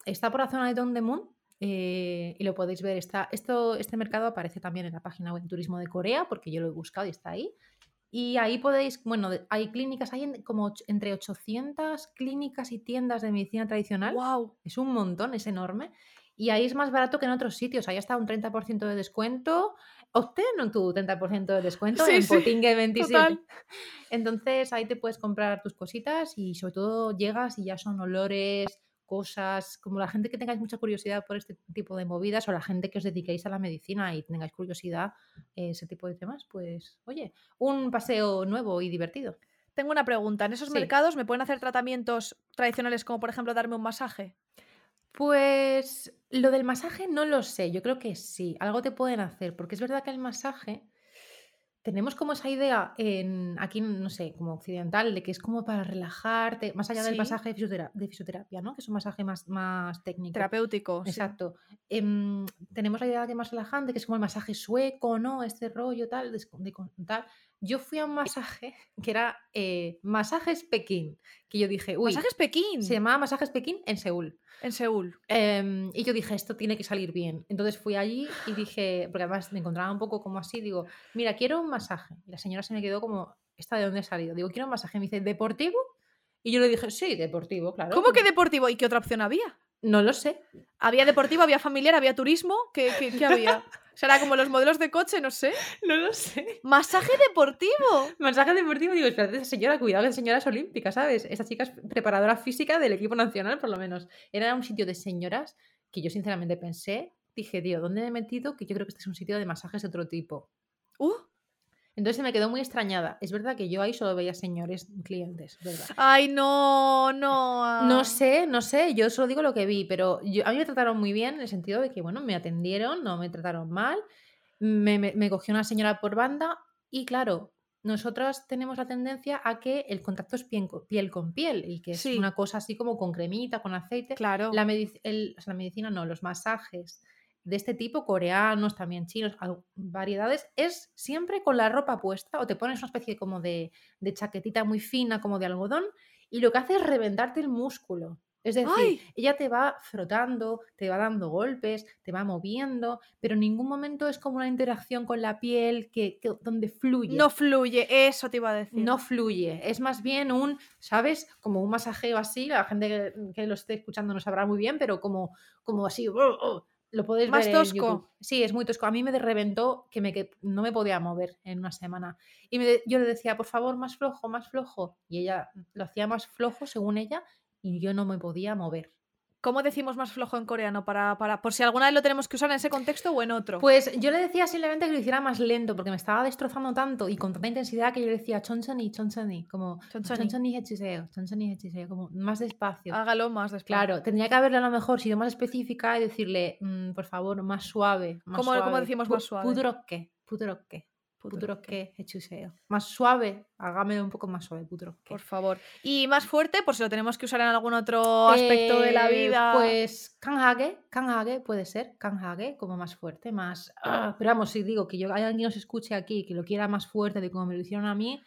Está por la zona de Dongdaemun eh, y lo podéis ver. Está, esto, este mercado aparece también en la página web de Turismo de Corea, porque yo lo he buscado y está ahí. Y ahí podéis, bueno, hay clínicas, hay como entre 800 clínicas y tiendas de medicina tradicional. ¡Wow! Es un montón, es enorme. Y ahí es más barato que en otros sitios. Ahí está un 30% de descuento. Obtén tu 30% de descuento Sí, en sí, Potingue 27. total. Entonces ahí te puedes comprar tus cositas y sobre todo llegas y ya son olores, cosas, como la gente que tengáis mucha curiosidad por este tipo de movidas o la gente que os dediquéis a la medicina y tengáis curiosidad eh, ese tipo de temas, pues oye, un paseo nuevo y divertido. Tengo una pregunta. ¿En esos Sí. mercados me pueden hacer tratamientos tradicionales como, por ejemplo, darme un masaje? Pues lo del masaje no lo sé, yo creo que sí, algo te pueden hacer, porque es verdad que el masaje tenemos como esa idea en aquí, no sé, como occidental, de que es como para relajarte, más allá del Sí. masaje de fisiotera- de fisioterapia, ¿no? Que es un masaje más, más técnico. Terapéutico. sí. Exacto. Em, tenemos la idea de que es más relajante, que es como el masaje sueco, ¿no? Este rollo tal, de, de tal. Yo fui a un masaje que era eh, Masajes Pekín, que yo dije, uy, Masajes Pekín. se llamaba Masajes Pekín en Seúl. En Seúl. Em, y yo dije, esto tiene que salir bien. Entonces fui allí y dije, porque además me encontraba un poco como así, digo, mira, quiero un masaje. Y la señora se me quedó como, ¿esta de dónde ha salido? Digo, quiero un masaje. Me dice, ¿deportivo? Y yo le dije, sí, deportivo, claro. ¿Cómo que deportivo? ¿Y qué otra opción había? No lo sé. ¿Había deportivo, había familiar, había turismo? ¿Qué, qué- qué había? ¿Será como los modelos de coche? No sé. No lo sé. ¡Masaje deportivo! Masaje deportivo, digo, espérate, esa señora, cuidado, que esa señora es olímpica, ¿sabes? Esa chica es preparadora física del equipo nacional, por lo menos. Era un sitio de señoras que yo sinceramente pensé, dije, tío, ¿dónde me he metido? Que yo creo que este es un sitio de masajes de otro tipo. Uh, Entonces me quedó muy extrañada. Es verdad que yo ahí solo veía señores clientes, ¿verdad? ay, no, no. No sé, no sé, yo solo digo lo que vi, pero yo, a mí me trataron muy bien en el sentido de que, bueno, me atendieron, no me trataron mal, me, me, me cogió una señora por banda y claro, nosotras tenemos la tendencia a que el contacto es piel con piel y que es Sí. una cosa así como con cremita, con aceite. Claro. La, medic- el- o sea, la medicina no, los masajes de este tipo, coreanos, también chinos, variedades, es siempre con la ropa puesta o te pones una especie como de, de chaquetita muy fina, como de algodón, y lo que hace es reventarte el músculo. Es decir, ¡Ay! ella te va frotando, te va dando golpes, te va moviendo, pero en ningún momento es como una interacción con la piel que, que- donde fluye. No fluye, eso te iba a decir. No fluye, es más bien un, ¿sabes? Como un masajeo así, la gente que, que lo esté escuchando no sabrá muy bien, pero como, como así, oh, oh, lo podéis Más ver en tosco. YouTube. Sí, es muy tosco. A mí me reventó que, me, que no me podía mover en una semana. Y me yo le decía, por favor, más flojo, más flojo. Y ella lo hacía más flojo, según ella, y yo no me podía mover. ¿Cómo decimos más flojo en coreano? Para, para, por si alguna vez lo tenemos que usar en ese contexto o en otro. Pues yo le decía simplemente que lo hiciera más lento porque me estaba destrozando tanto y con tanta intensidad que yo le decía chonchani, chonchani, como Chonchani. chonchani hechiseo, chonchani hechiseo, como más despacio. Hágalo más despacio. Claro, tendría que haberle a lo mejor sido más específica y decirle, mm, por favor, más suave. Más ¿Cómo- cómo decimos más suave? Pudroque, pudroque, pudroque, hechiseo. Más suave, hágame un poco más suave, pudroque. Por favor. Y más fuerte, por si lo tenemos que usar en algún otro aspecto de la Eh, vida. Pues kanhage, kanhage puede ser, kanhage, como más fuerte, más... ah, pero vamos, si digo que yo hay alguien que nos escuche aquí que lo quiera más fuerte de como me lo hicieron a mí,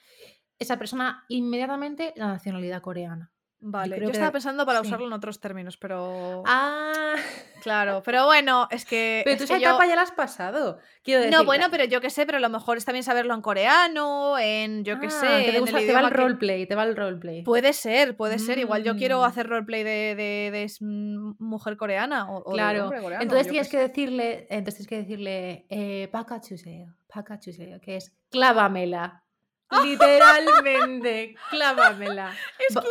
esa persona inmediatamente la nacionalidad coreana. Vale, yo, que- estaba pensando para sí. usarlo en otros términos, pero. Ah, Claro, pero bueno, es que. pero es tú esa yo- etapa ya la has pasado. Quiero decir, No, bueno, pero yo qué sé, pero a lo mejor es también saberlo en coreano, en yo qué Ah, sé. que te, en gusta, el te va el que- roleplay, te va el roleplay. Puede ser, puede ser. Igual yo quiero Mm. hacer roleplay de, de, mm, mujer coreana o, o de Claro, coreano, entonces tienes que decirle, entonces tienes que decirle, eh, pakachuseo, pakachuseo, que es clávamela. Literalmente, clávamela. Es Ba-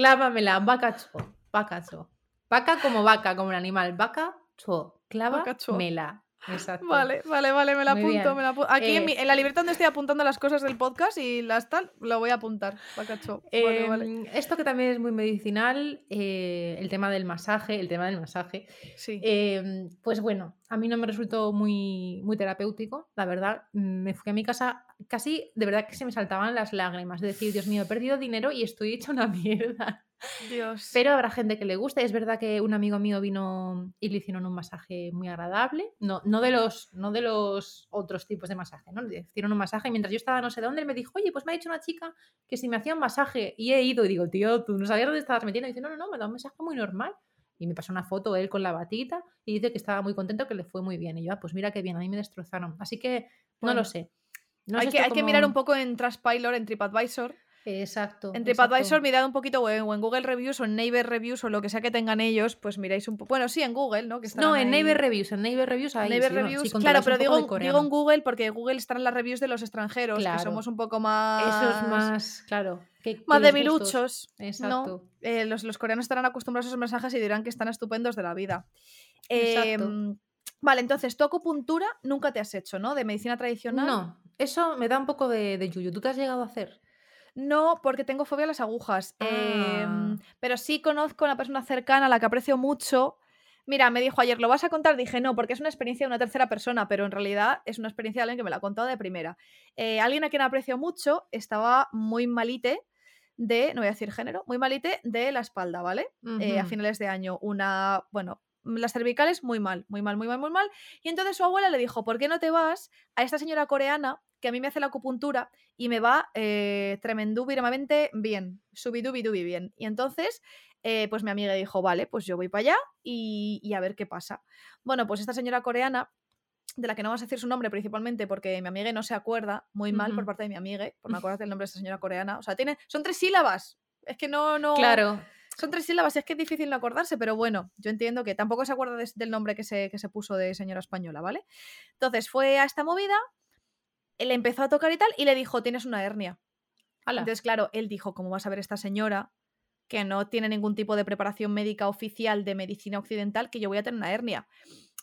Clávamela, vaca cho, vaca cho. Vaca como vaca, como el animal, Vaca cho. clávamela. Exacto. Vale, vale, vale, me la Muy apunto, me la apu- Aquí en, Eh, mi- en la libreta donde estoy apuntando las cosas del podcast y las tal, lo voy a apuntar. Bacacho. Vale, vale. Em, Esto que también es muy medicinal, eh, el tema del masaje, el tema del masaje. Sí. Em, pues bueno, a mí no me resultó muy, muy terapéutico, la verdad. Me fui a mi casa casi, de verdad que se me saltaban las lágrimas, de decir, Dios mío, he perdido dinero y estoy hecha una mierda. Dios. Pero habrá gente que le guste. Es verdad que un amigo mío vino y le hicieron un masaje muy agradable. No, no, de, los, no de los otros tipos de masaje, ¿no? Le hicieron un masaje y mientras yo estaba no sé dónde, él me dijo, oye, pues me ha dicho una chica que si me hacía un masaje y he ido y digo, tío, tú no sabías dónde estabas metiendo. Y dice, no, no, no, me da un masaje muy normal. Y me pasó una foto él con la batita y dice que estaba muy contento, que le fue muy bien. Y yo, ah, pues mira qué bien, a mí me destrozaron. Así que no lo sé. No hay que, esto hay que mirar un poco en Trustpilot, en TripAdvisor. Exacto. En TripAdvisor mirad un poquito o en, Google Reviews o en Neighbor Reviews o lo que sea que tengan ellos, pues miráis un poco. Bueno, sí, en Google, ¿no? Que No, en ahí. Neighbor Reviews, en Neighbor Reviews ahí. Neighbor sí, Reviews. sí, claro, pero digo, de digo en Google porque Google estarán las reviews de los extranjeros, que somos un poco más. Eso es más, claro. que- más debiluchos. gustos. Exacto. ¿no? Eh, los, los coreanos estarán acostumbrados a esos mensajes y dirán que están estupendos de la vida. Exacto. Em, vale, entonces, tu acupuntura nunca te has hecho, ¿no? De medicina tradicional. No, eso me da un poco de, de yuyu. ¿Tú te has llegado a hacer? No, porque tengo fobia a las agujas. Ah. Em, pero sí conozco a una persona cercana a la que aprecio mucho. Mira, me dijo ayer, ¿lo vas a contar? Dije, no, porque es una experiencia de una tercera persona, pero en realidad es una experiencia de alguien que me la ha contado de primera. Eh, alguien a quien aprecio mucho estaba muy malite de, no voy a decir género, muy malite de la espalda, ¿vale? Eh, a finales de año. Una, bueno, las cervicales muy mal, muy mal, muy mal, muy mal. Y entonces su abuela le dijo, ¿por qué no te vas a esta señora coreana que a mí me hace la acupuntura y me va eh, tremendúbiramente bien, subidubidubi bien? Y entonces, eh, pues mi amiga dijo, vale, pues yo voy para allá y, y a ver qué pasa. Bueno, pues esta señora coreana de la que no vamos a decir su nombre principalmente porque mi amiga no se acuerda, muy mal por parte de mi amiga, por no acordarte el nombre de esta señora coreana. O sea, tiene, son tres sílabas. Es que no, no. Claro. Son tres sílabas, y es que es difícil no acordarse, pero bueno, yo entiendo que tampoco se acuerda de- del nombre que se, que se puso de señora española, ¿vale? Entonces fue a esta movida, le empezó a tocar y tal, y le dijo, tienes una hernia. Entonces, claro, él dijo, ¿cómo vas a ver esta señora que no tiene ningún tipo de preparación médica oficial de medicina occidental que yo voy a tener una hernia?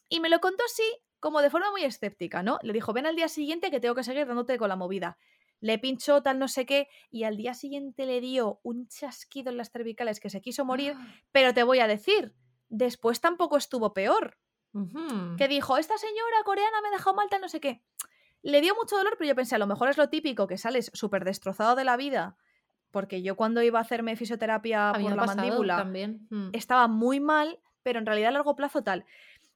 Y me lo contó así, como de forma muy escéptica, ¿no? Le dijo, ven al día siguiente que tengo que seguir dándote con la movida. Le pinchó tal no sé qué y al día siguiente le dio un chasquido en las cervicales que se quiso morir, Ah. pero te voy a decir, después tampoco estuvo peor. Que dijo, esta señora coreana me dejó mal tal no sé qué. Le dio mucho dolor, pero yo pensé, a lo mejor es lo típico, que sales súper destrozado de la vida, porque yo cuando iba a hacerme fisioterapia por ha la mandíbula también. Mm. estaba muy mal, pero en realidad a largo plazo tal.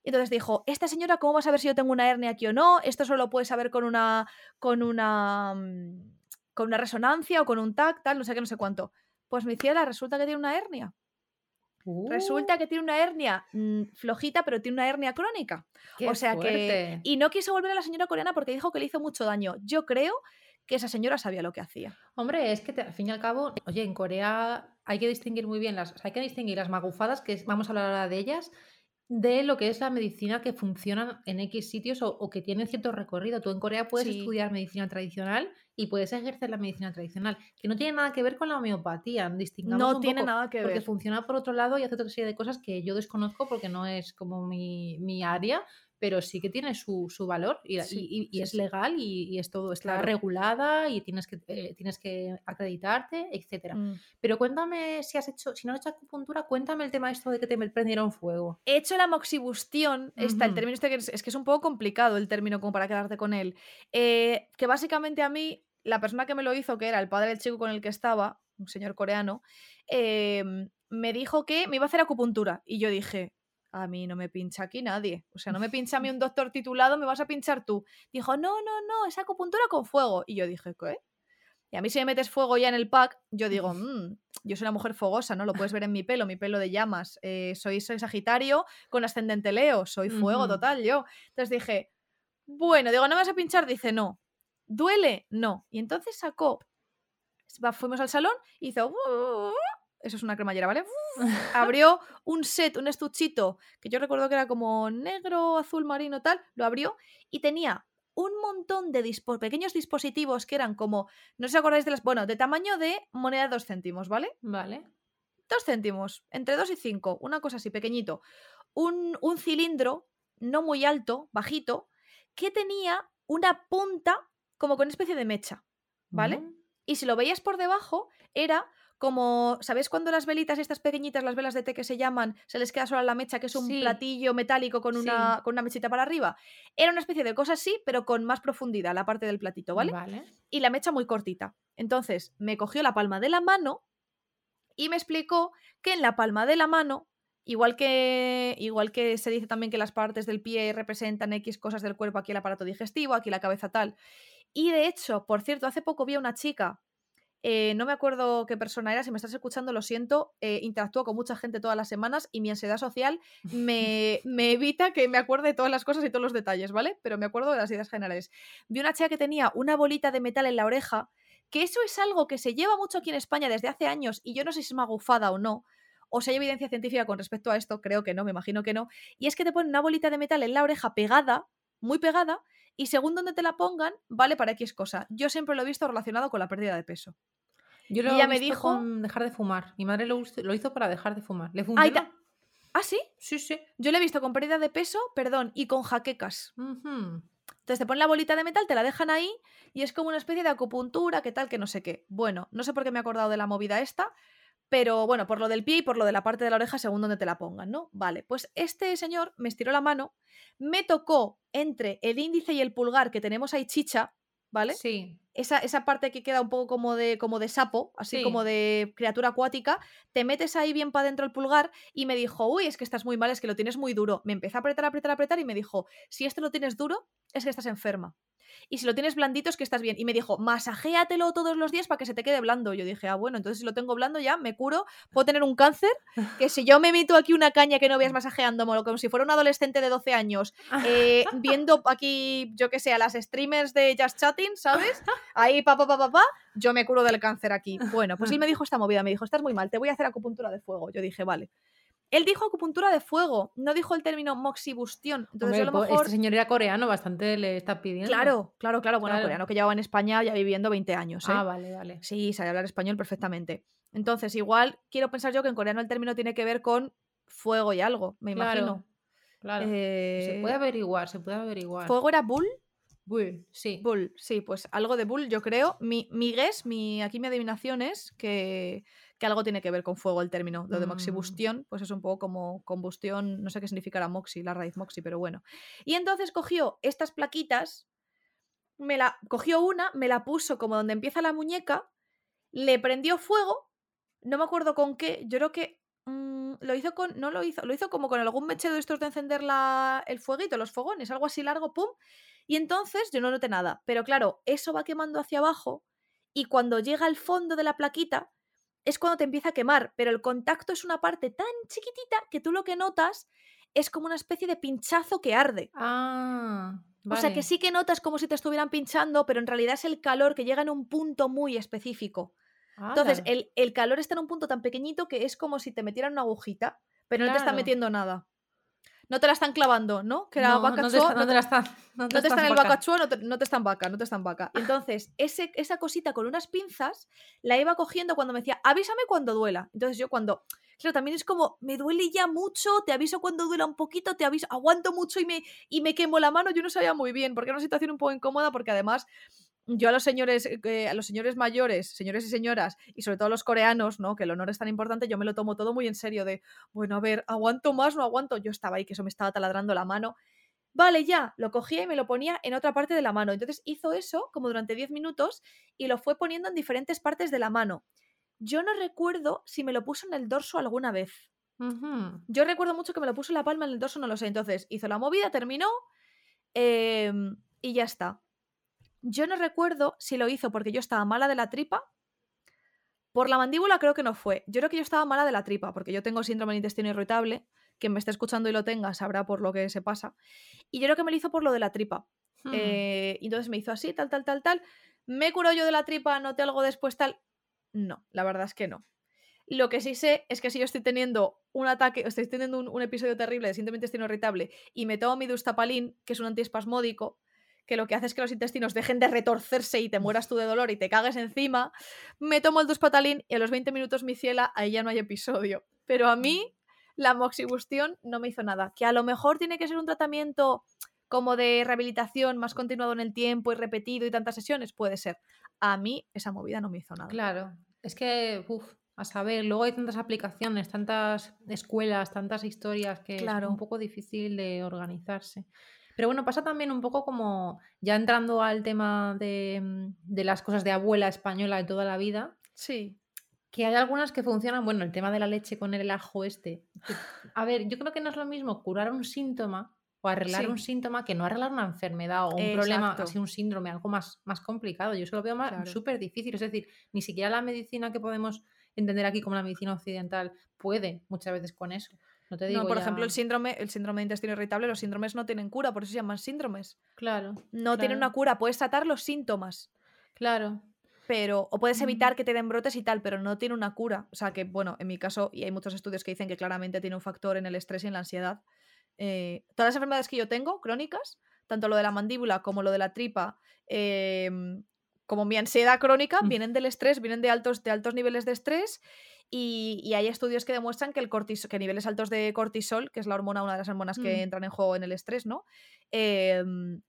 Y Entonces dijo, esta señora, ¿cómo va a saber si yo tengo una hernia aquí o no? Esto solo puede saber con una, con una, mm, con una resonancia o con un TAC, tal, no sé qué, no sé cuánto. Pues mi ciela, resulta que tiene una hernia. Uh, Resulta que tiene una hernia mm, flojita, pero tiene una hernia crónica. qué o sea que... Y no quiso volver a la señora coreana porque dijo que le hizo mucho daño. Yo creo que esa señora sabía lo que hacía. Hombre, es que te- al fin y al cabo, oye, en Corea hay que distinguir muy bien las, o sea, hay que distinguir las magufadas, que vamos a hablar ahora de ellas, de lo que es la medicina que funciona en X sitios o, o que tienen cierto recorrido. Tú en Corea puedes Sí. estudiar medicina tradicional y puedes ejercer la medicina tradicional, que no tiene nada que ver con la homeopatía, distingamos No un tiene poco, nada que porque ver. funciona por otro lado y hace otra serie de cosas que yo desconozco porque no es como mi, mi área, pero sí que tiene su, su valor y, y- Sí, y- y sí, es legal y, y es todo, está Claro. regulada y tienes que, eh, tienes que acreditarte, etcétera. Mm. Pero cuéntame si has hecho, si no has hecho acupuntura, cuéntame el tema esto de que te prendieron fuego. He hecho la moxibustión, está el término este que es, es que es un poco complicado el término como para quedarte con él. Eh, que básicamente a mí, la persona que me lo hizo, que era el padre del chico con el que estaba, un señor coreano, em, me dijo que me iba a hacer acupuntura. Y yo dije, a mí no me pincha aquí nadie. O sea, no me pincha a mí un doctor titulado, me vas a pinchar tú. Dijo, no, no, no, es acupuntura con fuego. Y yo dije, ¿qué? Y a mí si me metes fuego ya en el pack, yo digo, "Mm, yo soy una mujer fogosa, ¿no? Lo puedes ver en mi pelo, mi pelo de llamas. Eh, soy, soy Sagitario con ascendente Leo, soy fuego total yo. Entonces dije, bueno, digo, ¿no me vas a pinchar? Dice, no. ¿Duele? No. Y entonces sacó, va- fuimos al salón, hizo, eso es una cremallera, ¿vale? Abrió un set, un estuchito, que yo recuerdo que era como negro, azul marino, tal, lo abrió y tenía un montón de dispo- pequeños dispositivos que eran como, no sé si acordáis de las, bueno, de tamaño de moneda de dos céntimos, ¿vale? Vale. Dos céntimos, entre dos y cinco, una cosa así, pequeñito. Un, un cilindro, no muy alto, bajito, que tenía una punta como con una especie de mecha, ¿vale? Mm. Y si lo veías por debajo, era como, ¿sabéis cuando las velitas estas pequeñitas, las velas de té que se llaman, se les queda sola la mecha, que es un Sí. platillo metálico con una, Sí. con una mechita para arriba? Era una especie de cosa así, pero con más profundidad, la parte del platito, ¿vale? Vale. y la mecha muy cortita. Entonces me cogió la palma de la mano y me explicó que en la palma de la mano, igual que, igual que se dice también que las partes del pie representan X cosas del cuerpo, aquí el aparato digestivo, aquí la cabeza tal. Y de hecho, por cierto, hace poco vi a una chica, eh, no me acuerdo qué persona era, si me estás escuchando, lo siento, eh, interactúo con mucha gente todas las semanas y mi ansiedad social me, me evita que me acuerde de todas las cosas y todos los detalles, ¿vale? Pero me acuerdo de las ideas generales. Vi una chica que tenía una bolita de metal en la oreja, que eso es algo que se lleva mucho aquí en España desde hace años y yo no sé si es magufada o no, o si hay evidencia científica con respecto a esto, creo que no, me imagino que no, y es que te ponen una bolita de metal en la oreja pegada, muy pegada, y según donde te la pongan, vale para X cosa. Yo siempre lo he visto relacionado con la pérdida de peso. Yo Y lo ella he me dijo- con dejar de fumar. Mi madre lo, lo hizo para dejar de fumar. ¿Le funcionó? ta- ¿Ah, sí? Sí, sí. Yo lo he visto con pérdida de peso, perdón, y con jaquecas. Entonces te ponen la bolita de metal, te la dejan ahí y es como una especie de acupuntura, que tal, que no sé qué. Bueno, no sé por qué me he acordado de la movida esta, pero bueno, por lo del pie y por lo de la parte de la oreja según donde te la pongan, ¿no? Vale, pues este señor me estiró la mano, me tocó entre el índice y el pulgar, que tenemos ahí chicha, ¿vale? Sí. Esa, esa parte que queda un poco como de, como de sapo, así Sí. como de criatura acuática, te metes ahí bien para adentro el pulgar y me dijo, uy, es que estás muy mal, es que lo tienes muy duro. Me empezó a apretar, apretar, apretar y me dijo, si esto lo tienes duro, es que estás enferma. Y si lo tienes blandito, es que estás bien. Y me dijo, masajéatelo todos los días para que se te quede blando. Yo dije, ah, bueno, entonces si lo tengo blando ya, me curo, puedo tener un cáncer, que si yo me meto aquí una caña que no veas masajeándome, como si fuera un adolescente de 12 años, eh, viendo aquí, yo que sé, a las streamers de Just Chatting, ¿sabes? Ahí, pa, pa, pa, pa, pa, yo me curo del cáncer aquí. Bueno, pues él me dijo esta movida, me dijo, estás muy mal, te voy a hacer acupuntura de fuego. Yo dije, vale. Él dijo acupuntura de fuego, no dijo el término moxibustión. Entonces Hombre, a lo mejor... Este señor era coreano, bastante le está pidiendo. Claro, claro, claro. Bueno, Claro. coreano que llevaba en España ya viviendo 20 años, ¿eh? Ah, vale, vale. Sí, sabe hablar español perfectamente. Entonces, igual quiero pensar yo que en coreano el término tiene que ver con fuego y algo, me Claro, imagino. Claro. Se puede Eh, averiguar, se puede averiguar. ¿Fuego era bull? Bull, sí. Bull, sí, pues algo de bull, yo creo. Mi, mi guess, mi, aquí mi adivinación es que, que algo tiene que ver con fuego el término. Lo de Mm. moxibustión, pues es un poco como combustión, no sé qué significará moxi, la raíz moxi, pero bueno. Y entonces cogió estas plaquitas, me la cogió una, me la puso como donde empieza la muñeca, le prendió fuego, no me acuerdo con qué, yo creo que mm, lo hizo con, no lo hizo, lo hizo como con algún mechero de estos de encender la, el fueguito, los fogones, algo así largo, pum, y entonces yo no noté nada. Pero claro, eso va quemando hacia abajo y cuando llega al fondo de la plaquita es cuando te empieza a quemar. Pero el contacto es una parte tan chiquitita que tú lo que notas es como una especie de pinchazo que arde. Ah, O sea que vale. sí que notas como si te estuvieran pinchando, pero en realidad es el calor que llega en un punto muy específico. Entonces, el, el calor está en un punto tan pequeñito que es como si te metieran una agujita, pero no te está metiendo nada. No te la están clavando, ¿no? Que la No, vaca no te, chua está- no no te- te la están. No no te te está en el vaca. bacachua, no te, no te está en vaca, no te está en vaca. Entonces, ese, esa cosita con unas pinzas la iba cogiendo cuando me decía, avísame cuando duela. Entonces yo cuando, claro, también es como, me duele ya mucho, te aviso cuando duela un poquito, te aviso, aguanto mucho y me, y me quemo la mano, yo no sabía muy bien, porque era una situación un poco incómoda, porque además yo a los señores, eh, a los señores mayores, señores y señoras, y sobre todo a los coreanos, ¿no? Que el honor es tan importante, yo me lo tomo todo muy en serio de, bueno, a ver, aguanto más, no aguanto. Yo estaba ahí, que eso me estaba taladrando la mano. Vale, ya, lo cogía y me lo ponía en otra parte de la mano. Entonces hizo eso como durante 10 minutos y lo fue poniendo en diferentes partes de la mano. Yo no recuerdo si me lo puso en el dorso alguna vez. Yo recuerdo mucho que me lo puso en la palma, en el dorso no lo sé. Entonces hizo la movida, terminó em, y ya está. Yo no recuerdo si lo hizo porque yo estaba mala de la tripa. Por la mandíbula creo que no fue. Yo creo que yo estaba mala de la tripa porque yo tengo síndrome del intestino irritable. Quien me esté escuchando y lo tenga sabrá por lo que se pasa. Y yo creo que me lo hizo por lo de la tripa. Hmm. Eh, entonces me hizo así, tal, tal, tal, tal. ¿Me curó yo de la tripa? ¿Noté algo después tal? No, la verdad es que no. Lo que sí sé es que si yo estoy teniendo un ataque, estoy teniendo un, un episodio terrible de síndrome intestino irritable y me tomo mi dustapalín, que es un antiespasmódico, que lo que hace es que los intestinos dejen de retorcerse y te mueras tú de dolor y te cagues encima, me tomo el duspatalín y a los 20 minutos mi ciela, ahí ya no hay episodio. Pero a mí la moxibustión no me hizo nada. Que a lo mejor tiene que ser un tratamiento como de rehabilitación más continuado en el tiempo y repetido y tantas sesiones, puede ser. A mí esa movida no me hizo nada. Claro, es que, uff, a saber, luego hay tantas aplicaciones, tantas escuelas, tantas historias que Claro. es un poco difícil de organizarse. Pero bueno, pasa también un poco como, ya entrando al tema de, mm, de las cosas de abuela española de toda la vida, Sí. que hay algunas que funcionan, bueno, el tema de la leche con el ajo este. que- a ver, yo creo que no es lo mismo curar un síntoma o arreglar Sí. un síntoma que no arreglar una enfermedad o un problema, así un síndrome, algo más, más complicado. Yo eso lo veo más Claro. súper difícil. Es decir, ni siquiera la medicina que podemos entender aquí como la medicina occidental puede muchas veces con eso. No te digo No, por ejemplo, el síndrome, el síndrome de intestino irritable, los síndromes no tienen cura, por eso se llaman síndromes. Claro, No tienen una Claro. cura, puedes tratar los síntomas, claro. pero o puedes evitar que te den brotes y tal, pero no tiene una cura. O sea que, bueno, en mi caso, y hay muchos estudios que dicen que claramente tiene un factor en el estrés y en la ansiedad. eh, todas las enfermedades que yo tengo, crónicas, tanto lo de la mandíbula como lo de la tripa, em, como mi ansiedad crónica, vienen del estrés, vienen de altos, de altos niveles de estrés. Y, y hay estudios que demuestran que, el cortisol, que niveles altos de cortisol, que es la hormona, una de las hormonas que Mm. entran en juego en el estrés, ¿no? Em,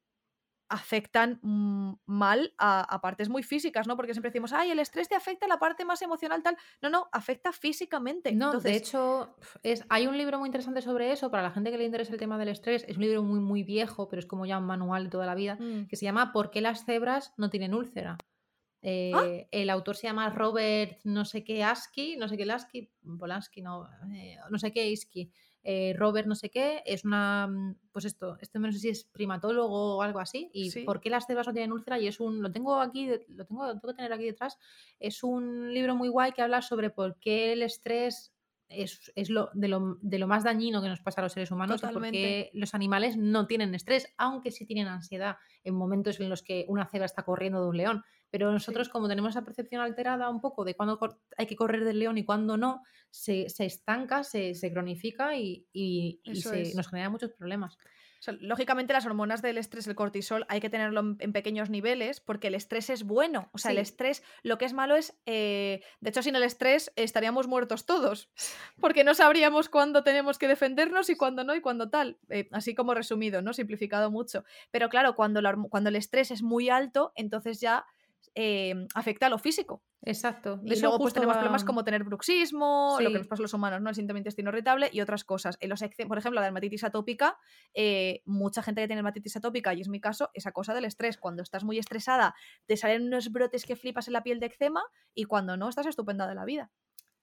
afectan mm, mal a, a partes muy físicas, ¿no? Porque siempre decimos, ay, el estrés te afecta a la parte más emocional, tal. No, no, afecta físicamente. No, Entonces, de hecho, es, hay un libro muy interesante sobre eso, para la gente que le interesa el tema del estrés, es un libro muy, muy viejo, pero es como ya un manual de toda la vida, mm, que se llama ¿Por qué las cebras no tienen úlcera? Eh, El autor se llama Robert no sé qué Asky, no sé qué Lasky, Polanski, no, eh, no sé qué Isky. Eh, Robert no sé qué, es una, mm, pues esto, este no sé si es primatólogo o algo así, y Sí. ¿por qué las cebras no tienen úlcera? Y es un, lo tengo aquí, lo tengo, lo tengo que tener aquí detrás, es un libro muy guay que habla sobre por qué el estrés es, es lo, de, lo, de lo más dañino que nos pasa a los seres humanos y por Totalmente. qué los animales no tienen estrés, aunque sí tienen ansiedad en momentos en los que una cebra está corriendo de un león. Pero nosotros, como tenemos esa percepción alterada un poco de cuándo hay que correr del león y cuándo no, se, se estanca, se, se cronifica y, y- se- nos genera muchos problemas. o sea, lógicamente las hormonas del estrés, el cortisol, hay que tenerlo en, en pequeños niveles porque el estrés es bueno. O sea, el estrés, lo que es malo es, eh, de hecho, sin el estrés estaríamos muertos todos, porque no sabríamos cuándo tenemos que defendernos y cuándo no y cuándo tal. Eh, así como resumido, ¿no? Simplificado mucho. Pero claro, cuando, la cuando el estrés es muy alto, entonces ya eh, afecta a lo físico. Exacto. Y eso luego pues tenemos va- problemas como tener bruxismo, lo que nos pasa a los humanos, ¿no? El síndrome de intestino irritable y otras cosas. En los por ejemplo, la dermatitis atópica, eh, mucha gente que tiene dermatitis atópica, y es mi caso, esa cosa del estrés. Cuando estás muy estresada, te salen unos brotes que flipas en la piel de eczema y cuando no, estás estupenda de la vida.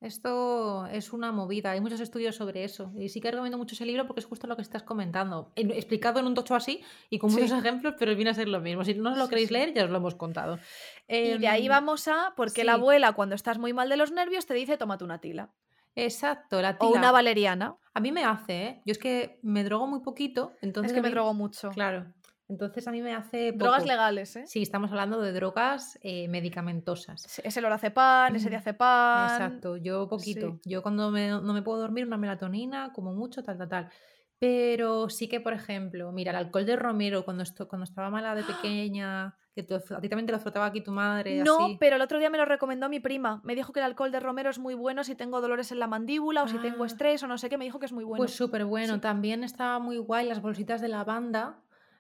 Esto es una movida, hay muchos estudios sobre eso. Y sí que recomiendo mucho ese libro porque es justo lo que estás comentando. En- Explicado en un tocho así y con Sí. muchos ejemplos, pero viene a ser lo mismo. Si no os lo queréis sí. leer, ya os lo hemos contado. Y de ahí Em, vamos a, porque la abuela, cuando estás muy mal de los nervios, te dice tómate una tila. Exacto, la O una tila. valeriana. A mí me hace, ¿eh? Yo es que me drogo muy poquito, entonces es que me drogo mucho. Claro. Entonces a mí me hace Drogas legales, ¿eh? Sí, estamos hablando de drogas eh, medicamentosas. Es el lorazepam, ese diazepam. Exacto, yo poquito. Yo cuando me- no me puedo dormir, una melatonina, como mucho, tal, tal, tal. Pero sí que, por ejemplo, mira, el alcohol de romero, cuando, esto, cuando estaba mala de pequeña, que tú- a ti también te lo frotaba aquí tu madre, No, así. pero el otro día me lo recomendó mi prima. Me dijo que el alcohol de romero es muy bueno si tengo dolores en la mandíbula o si tengo Ah. estrés o no sé qué. Me dijo que es muy bueno. Pues súper bueno. Sí. También estaba muy guay las bolsitas de lavanda.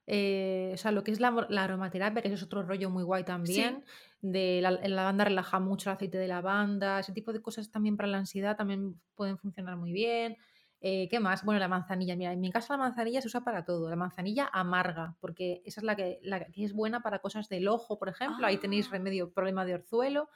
Eh, o sea, lo que es la, la aromaterapia, que es otro rollo muy guay también. De la, la lavanda relaja mucho el aceite de lavanda. Ese tipo de cosas también para la ansiedad también pueden funcionar muy bien. Eh, ¿Qué más? Bueno, la manzanilla. Mira, en mi casa la manzanilla se usa para todo. La manzanilla amarga, porque esa es la que, la que es buena para cosas del ojo, por ejemplo. Ahí tenéis Ah. remedio, problema de orzuelo.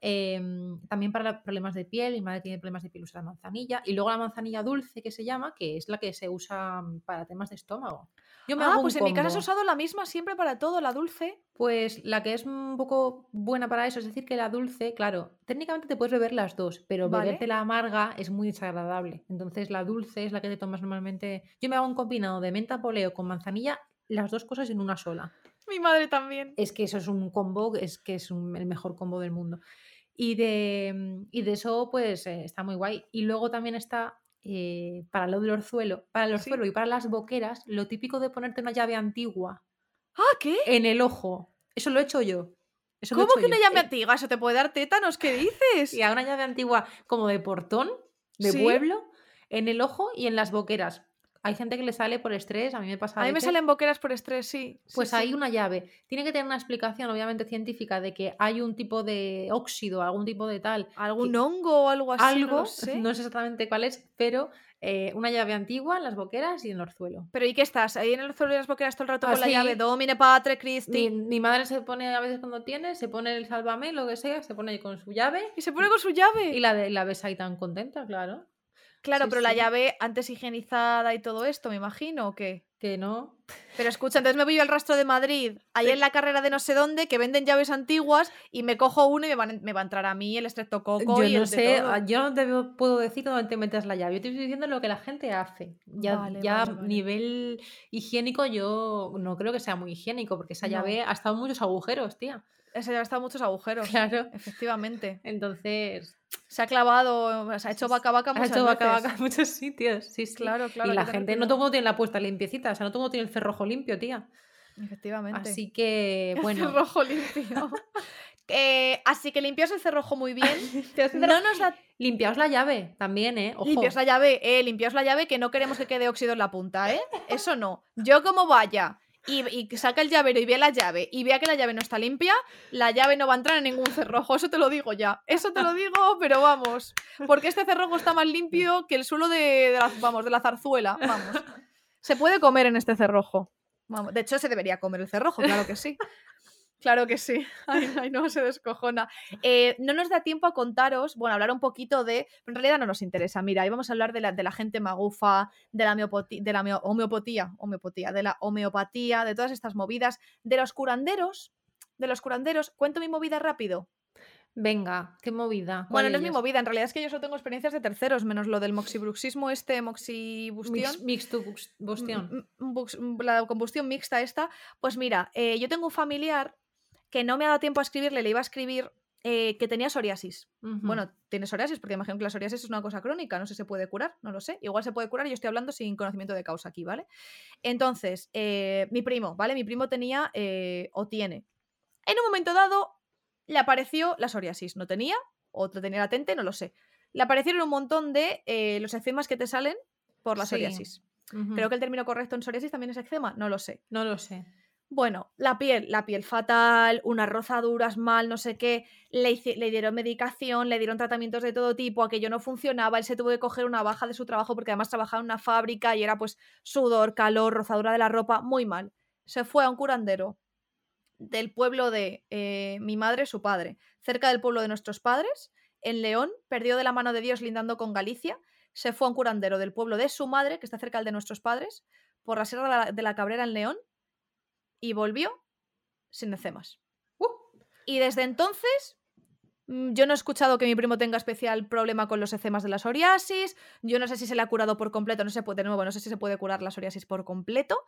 Em, también para problemas de piel, mi madre tiene problemas de piel, usa la manzanilla. Y luego la manzanilla dulce, que se llama, que es la que se usa mm, para temas de estómago. Yo me Ah, hago pues en mi casa se ha usado la misma siempre para todo, la dulce. Pues la que es un poco buena para eso, es decir, que la dulce, claro, técnicamente te puedes beber las dos, pero Vale. beberte la amarga es muy desagradable. Entonces la dulce es la que te tomas normalmente. Yo me hago un combinado de menta poleo con manzanilla, las dos cosas en una sola. Mi madre también. Es que eso es un combo, es que es un- el mejor combo del mundo. Y de, mm, y de eso, pues eh, está muy guay. Y luego también está eh, para lo del orzuelo, para el Sí. orzuelo y para las boqueras, lo típico de ponerte una llave antigua Ah, ¿qué? en el ojo. Eso lo he hecho yo. Eso ¿Cómo que una llave Eh, antigua? Eso te puede dar tétanos, ¿qué dices? Y a una llave antigua como de portón, de Sí. pueblo, en el ojo y en las boqueras. Hay gente que le sale por estrés, a mí me pasa A mí me salen boqueras por estrés, sí. sí, Pues sí. hay una llave. Tiene que tener una explicación, obviamente, científica de que hay un tipo de óxido, algún tipo de tal. ¿Algún que- hongo o algo así? algo, No sé. no sé exactamente cuál es, pero eh, una llave antigua en las boqueras y en el orzuelo. Pero ¿y qué estás? Ahí en el suelo de las boqueras todo el rato con la Así. llave Domine Patre Mi, Christi. mi madre se pone a veces cuando tiene, se pone el sálvame, lo que sea, se pone ahí con su llave Y se pone con su llave. y la, de, la ves ahí tan contenta, claro. Claro, Sí, pero la llave antes higienizada y todo esto, me imagino, ¿o qué? Que no. Pero escucha, entonces me voy yo al rastro de Madrid, ahí en la carrera de no sé dónde, que venden llaves antiguas y me cojo una y me, van- me va a entrar a mí el estreptococo Yo y no el sé, todo. ah, yo no te puedo decir dónde te metes la llave. Yo te estoy diciendo lo que la gente hace. Ya, Vale, ya vale, vale. nivel higiénico, yo no creo que sea muy higiénico, porque esa No. llave ha estado en muchos agujeros, tía. Llave está en muchos agujeros. Claro. Efectivamente. Entonces, Se ha clavado, se ha hecho vaca vaca ha muchas hecho vaca veces. vaca en muchos sitios. Sí, sí. Claro, claro. y la gente, no todo el mundo tiene la puesta limpiecita, o sea, no todo el mundo tiene el cerrojo limpio, tía. Efectivamente. Así que, El bueno. cerrojo limpio. Eh, así que limpias el cerrojo muy bien. no No nos da Limpiaos la llave también, ¿eh? Ojo. Limpias la llave, eh, limpiaos la llave que no queremos que quede óxido en la punta, ¿eh? Eso no. Yo como vaya y, y saca el llavero y vea la llave y vea que la llave no está limpia, la llave no va a entrar en ningún cerrojo, eso te lo digo ya. Eso te lo digo, pero vamos. Porque este cerrojo está más limpio que el suelo de, de la, vamos, de la zarzuela, vamos. Se puede comer en este cerrojo. Vamos, de hecho, se debería comer el cerrojo, claro que sí. Claro que sí. Ay, ay, no, se descojona. Eh, no nos da tiempo a contaros, bueno, hablar un poquito de. En realidad no nos interesa. Mira, ahí vamos a hablar de la, de la gente magufa, de la, de la homeo- homeopatía, homeopatía, de la homeopatía, de todas estas movidas, de los curanderos. De los curanderos. Cuento mi movida rápido. Venga, qué movida. ¿Cuál Bueno, no es mi movida, en realidad es que yo solo tengo experiencias de terceros, menos lo del moxibruxismo, este moxibustión. Mix, mixtubustión. Mm, mm, la combustión mixta esta, pues mira, eh, yo tengo un familiar que no me ha dado tiempo a escribirle, le iba a escribir eh, que tenía psoriasis. Bueno, tiene psoriasis porque imagino que la psoriasis es una cosa crónica, no sé si se puede curar, no lo sé. Igual se puede curar y yo estoy hablando sin conocimiento de causa aquí, ¿vale? Entonces, eh, mi primo, ¿vale? Mi primo tenía eh, o tiene. En un momento dado le apareció la psoriasis, no tenía, o lo tenía latente, no lo sé. Le aparecieron un montón de los eczemas que te salen por la Sí. psoriasis. Creo que el término correcto en psoriasis también es eczema, no lo sé. No lo sé. Bueno, la piel, la piel fatal, unas rozaduras mal, no sé qué, le, le dieron medicación, le dieron tratamientos de todo tipo, aquello no funcionaba, él se tuvo que coger una baja de su trabajo porque además trabajaba en una fábrica y era pues sudor, calor, rozadura de la ropa, muy mal. Se fue a un curandero del pueblo de eh, mi madre, su padre, cerca del pueblo de nuestros padres, en León, perdió de la mano de Dios lindando con Galicia, se fue a un curandero del pueblo de su madre, que está cerca del de nuestros padres, por la Sierra de la Cabrera en León, y volvió sin ecemas. Uh. Y desde entonces, mm, yo no he escuchado que mi primo tenga especial problema con los ecemas de la psoriasis, yo no sé si se le ha curado por completo, no se puede, de nuevo, no sé si se puede curar la psoriasis por completo,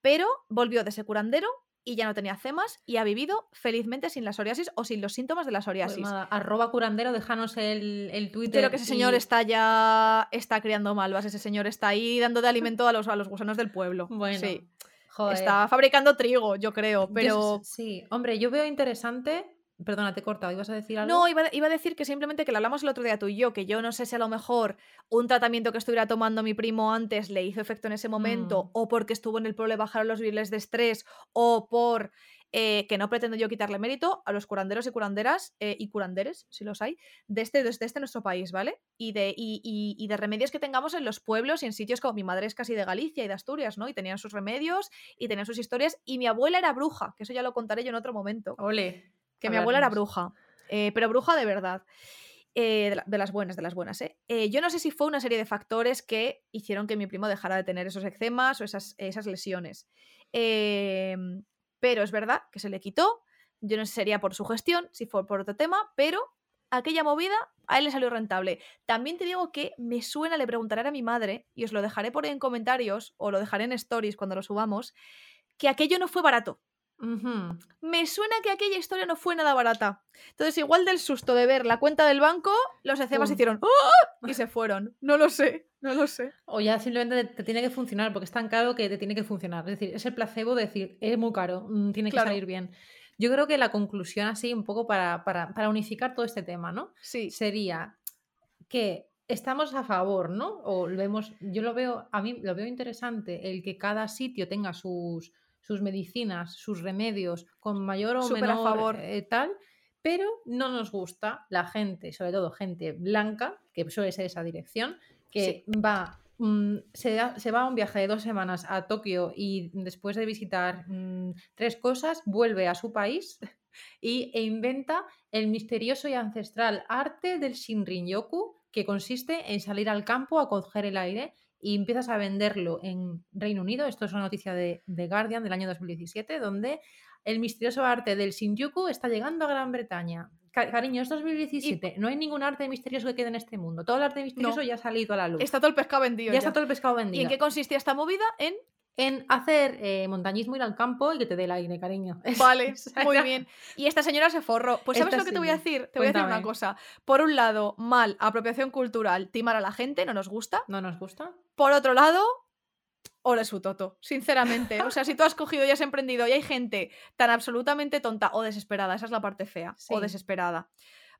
pero volvió de ese curandero y ya no tenía cemas y ha vivido felizmente sin la psoriasis o sin los síntomas de la Pues psoriasis. nada, arroba curandero, déjanos el, el Twitter. Creo que ese señor está ya está criando malvas, ese señor está ahí dando de alimento a los, a los gusanos del pueblo. Bueno, sí. Joder. Está fabricando trigo, yo creo, pero sí, hombre, yo veo interesante. Perdona, te he cortado, ¿ibas a decir algo? No, iba, a- iba a decir que simplemente que lo hablamos el otro día tú y yo, que yo no sé si a lo mejor un tratamiento que estuviera tomando mi primo antes le hizo efecto en ese momento, Mm. o porque estuvo en el pueblo y bajaron los niveles de estrés, o por eh, que no pretendo yo quitarle mérito a los curanderos y curanderas eh, y curanderes, si los hay, de este, de este nuestro país, ¿vale? Y de, y, y- y de remedios que tengamos en los pueblos y en sitios como mi madre es casi de Galicia y de Asturias, ¿no? Y tenían sus remedios y tenían sus historias, y mi abuela era bruja, que eso ya lo contaré yo en otro momento Ole. Que mi abuela era bruja, eh, pero bruja de verdad. Eh, de, la- de las buenas, de las buenas, ¿eh? Eh, Yo no sé si fue una serie de factores que hicieron que mi primo dejara de tener esos eczemas o esas, esas lesiones. Em, pero es verdad que se le quitó. Yo no sé si sería por su gestión, si fue por otro tema, pero aquella movida a él le salió rentable. También te digo que me suena, le preguntaré a mi madre, y os lo dejaré por ahí en comentarios o lo dejaré en stories cuando lo subamos, que aquello no fue barato Me suena que aquella historia no fue nada barata. Entonces, igual del susto de ver la cuenta del banco, los ecemas Pum. hicieron ¡Ah! y se fueron. No lo sé, no lo sé. O ya simplemente te, tiene que funcionar, porque es tan caro que te tiene que funcionar. Es decir, es el placebo de decir, es muy caro, mm, tiene que Claro. salir bien. Yo creo que la conclusión así, un poco para, para, para unificar todo este tema, ¿no? Sí, Sería que estamos a favor, ¿no? O lo vemos, yo lo veo, a mí lo veo interesante el que cada sitio tenga sus, sus medicinas, sus remedios, con mayor o menor favor. eh, tal, pero no nos gusta la gente, sobre todo gente blanca, que suele ser esa dirección, que va, mm, se, da- se va a un viaje de dos semanas a Tokio y después de visitar mm, tres cosas, vuelve a su país y, e inventa el misterioso y ancestral arte del Shinrin-yoku, que consiste en salir al campo a coger el aire y empiezas a venderlo en Reino Unido. Esto es una noticia de, de Guardian del año 2017, donde el misterioso arte del Shinjuku está llegando a Gran Bretaña. Ca- cariño, es 2017. No hay ningún arte misterioso que quede en este mundo. Todo el arte misterioso ya ha salido a la luz. está todo el pescado vendido. ya ya. está todo el pescado ¿Y vendido. en qué consistía esta movida? En En hacer eh, montañismo, ir al campo y que te dé el aire, cariño. Vale, muy bien. Y esta señora se forró. Pues ¿sabes Esta lo que te voy a decir? Te voy a decir una cosa. Por un lado, mal, apropiación cultural, timar a la gente, no nos gusta. ¿No nos gusta? Por otro lado, ole su toto, sinceramente. O sea, si tú has cogido y has emprendido y hay gente tan absolutamente tonta o desesperada, esa es la parte fea, Sí. o desesperada,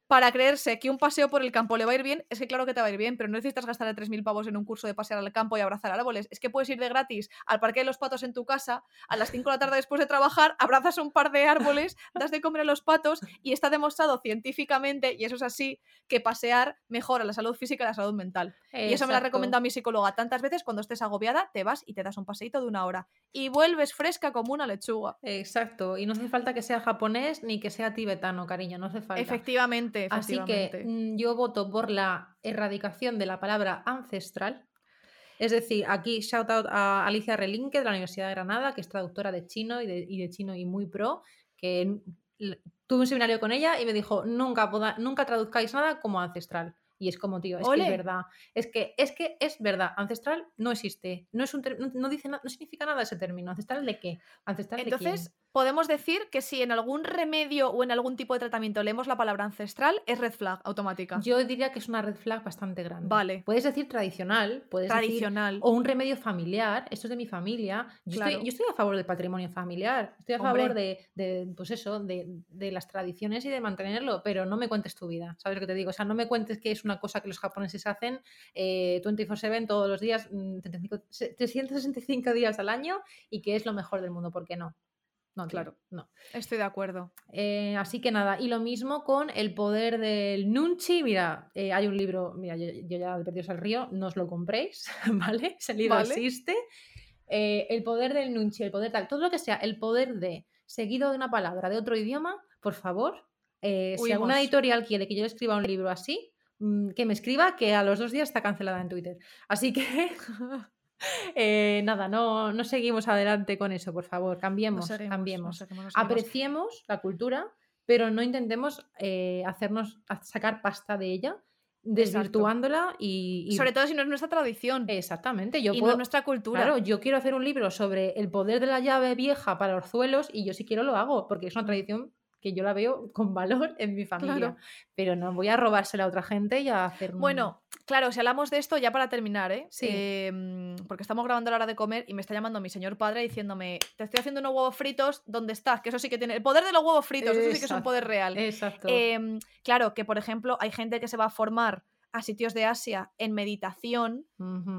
para creerse que un paseo por el campo le va a ir bien, es que claro que te va a ir bien, pero no necesitas gastar 3.000 pavos en un curso de pasear al campo y abrazar árboles. Es que puedes ir de gratis al Parque de los Patos en tu casa, a las 5 de la tarde después de trabajar, abrazas un par de árboles, das de comer a los patos y está demostrado científicamente, y eso es así, que pasear mejora la salud física y la salud mental. Y eso me Exacto. recomendado mi psicóloga tantas veces. Cuando estés agobiada, te vas y te das un paseíto de una hora. Y vuelves fresca como una lechuga. Exacto, y no hace falta que sea japonés ni que sea tibetano, cariño, no hace falta. Efectivamente, Así efectivamente. que mm, yo voto por la erradicación de la palabra ancestral. Es decir, aquí shout out a Alicia Relinque de la Universidad de Granada, que es traductora de chino y de, y de chino y muy pro, que tuve un seminario con ella y me dijo, nunca, poda- nunca traduzcáis nada como ancestral. Y es como, tío, es que es verdad. Es que, es que es verdad. Ancestral no existe. No, es un no, no dice no significa nada ese término. ¿Ancestral de qué? ¿Ancestral de quién? Podemos decir que si en algún remedio o en algún tipo de tratamiento leemos la palabra ancestral, es red flag automática. Yo diría que es una red flag bastante grande. Vale. Puedes decir tradicional, puedes decir Tradicional. o un remedio familiar, esto es de mi familia. Yo, Claro. estoy, yo estoy a favor del patrimonio familiar, estoy a Hombre. favor de, de, pues eso, de, de las tradiciones y de mantenerlo, pero no me cuentes tu vida, ¿sabes lo que te digo? O sea, no me cuentes que es una cosa que los japoneses hacen eh, 24/7 todos los días, mm, 35 se- 365 días al año y que es lo mejor del mundo, ¿por qué no? No, Claro. no. Estoy de acuerdo. Eh, así que nada, y lo mismo con el poder del Nunchi. Mira, eh, hay un libro, mira, yo, yo ya de Perdidos al Río, no os lo compréis, ¿vale? Ese libro Vale. existe. Eh, el poder del Nunchi, el poder tal, todo lo que sea, el poder de, seguido de una palabra de otro idioma, por favor, si alguna editorial quiere que yo le escriba un libro así, mm, que me escriba, que a los dos días está cancelada en Twitter. Así que. eh, nada, no, no seguimos adelante con eso, por favor. Cambiemos, Nos cambiemos. nos nos. Apreciemos la cultura, pero no intentemos eh, hacernos sacar pasta de ella desvirtuándola y, y- Sobre todo si no es nuestra tradición Exactamente, yo y no es nuestra cultura. Claro, yo quiero hacer un libro sobre el poder de la llave vieja para orzuelos y yo si quiero lo hago, porque es una tradición que yo la veo con valor en mi familia. Claro. Pero no voy a robársela a otra gente y a hacer Bueno, claro, si hablamos de esto, ya para terminar, ¿eh? Sí. Em, porque estamos grabando a la hora de comer y me está llamando mi señor padre diciéndome, te estoy haciendo unos huevos fritos, ¿dónde estás? Que eso sí que tiene... El poder de los huevos fritos, eso sí que es un poder real. Exacto. Em, claro, que por ejemplo hay gente que se va a formar a sitios de Asia en meditación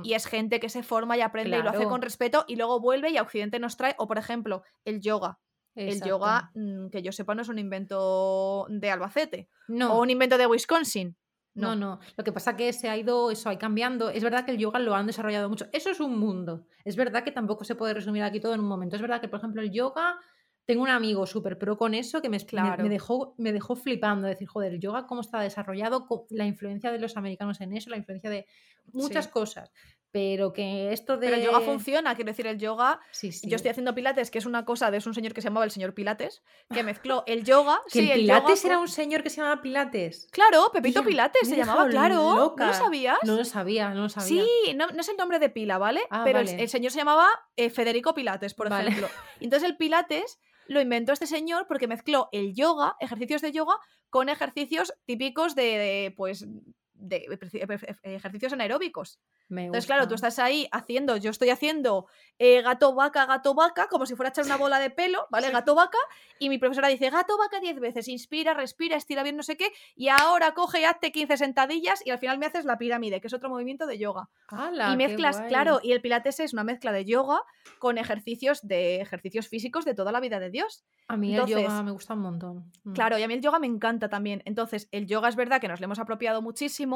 y es gente que se forma y aprende y lo hace con respeto y luego vuelve y a Occidente nos trae, o por ejemplo, el yoga. El yoga, mm, que yo sepa, no es un invento de Albacete No, o un invento de Wisconsin. no, no. Lo que pasa que se ha ido eso, ahí cambiando. Es verdad que el yoga lo han desarrollado mucho. Eso es un mundo. Es verdad que tampoco se puede resumir aquí todo en un momento. Es verdad que, por ejemplo, el yoga. Tengo un amigo súper pro con eso que me, me- Claro. me dejó, me dejó flipando. Decir, joder, el yoga, cómo está desarrollado, la influencia de los americanos en eso, la influencia de muchas Sí. cosas. Pero que esto de. Pero el yoga funciona, quiero decir, el yoga. Sí, sí. Yo estoy haciendo pilates, que es una cosa de es un señor que se llamaba el señor Pilates, que mezcló el yoga. Que sí, el Pilates era un señor que se llamaba Pilates. Claro, Pepito Pilates se llamaba, claro. ¿No loca. lo sabías? No lo sabía, no lo sabía. Sí, no, no es el nombre de pila, ¿vale? Ah, Pero el- vale. el, señor se llamaba eh, Federico Pilates, por Vale. ejemplo. Entonces el Pilates lo inventó este señor porque mezcló el yoga, ejercicios de yoga, con ejercicios típicos de, de, pues, de ejercicios anaeróbicos. Me Entonces, claro, tú estás ahí haciendo, yo estoy haciendo eh, gato vaca, gato vaca, como si fuera a echar una bola de pelo, ¿vale? Sí. Gato vaca, y mi profesora dice gato vaca 10 veces, inspira, respira, estira bien, no sé qué, y ahora coge y hazte 15 sentadillas y al final me haces la pirámide, que es otro movimiento de yoga. ¡Hala, y mezclas, claro, y el pilates es una mezcla de yoga con ejercicios de ejercicios físicos de toda la vida de Dios. A mí el yoga me gusta un montón. Mm. Claro, y a mí el yoga me encanta también. Entonces, el yoga es verdad que nos lo hemos apropiado muchísimo,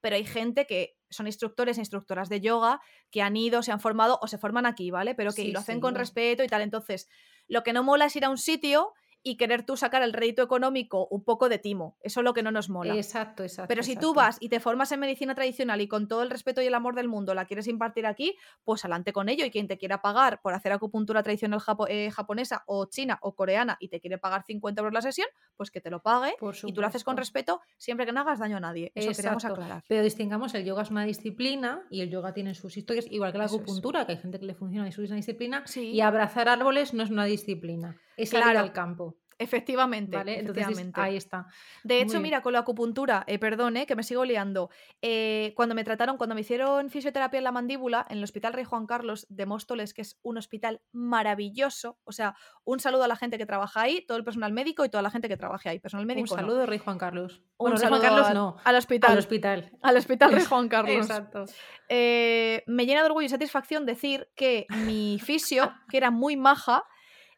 pero hay gente que son instructores e instructoras de yoga que han ido, se han formado o se forman aquí, ¿vale? Pero que Sí, lo hacen con respeto y tal. Entonces, lo que no mola es ir a un sitio y querer tú sacar el rédito económico un poco de timo. Eso es lo que no nos mola. Exacto, exacto. Pero si tú vas y te formas en medicina tradicional y con todo el respeto y el amor del mundo la quieres impartir aquí, pues adelante con ello. Y quien te quiera pagar por hacer acupuntura tradicional japo- eh, japonesa o china o coreana y te quiere pagar 50 euros la sesión, pues que te lo pague. Por Y tú lo haces con respeto siempre que no hagas daño a nadie. Eso queríamos Exacto. aclarar. Pero distingamos, el yoga es una disciplina y el yoga tiene sus historias, igual que la Eso es. acupuntura, que hay gente que le funciona y es una disciplina. Sí. Y abrazar árboles no es una disciplina, es Claro. al campo. Efectivamente. ¿Vale? Entonces efectivamente. ahí está. De hecho, Muy mira, con la acupuntura, eh, perdone, que me sigo liando. eh, cuando me trataron, cuando me hicieron fisioterapia en la mandíbula, en el Hospital Rey Juan Carlos de Móstoles, que es un hospital maravilloso. O sea, un saludo a la gente que trabaja ahí, todo el personal médico y toda la gente que trabaje ahí. Personal médico. Un no. saludo, Rey Juan Carlos. Un Bueno, Rey Juan saludo Carlos al- no, Al hospital. al hospital. Al Hospital Rey Juan Carlos. Exacto. Eh, me llena de orgullo y satisfacción decir que mi fisio, que era muy maja,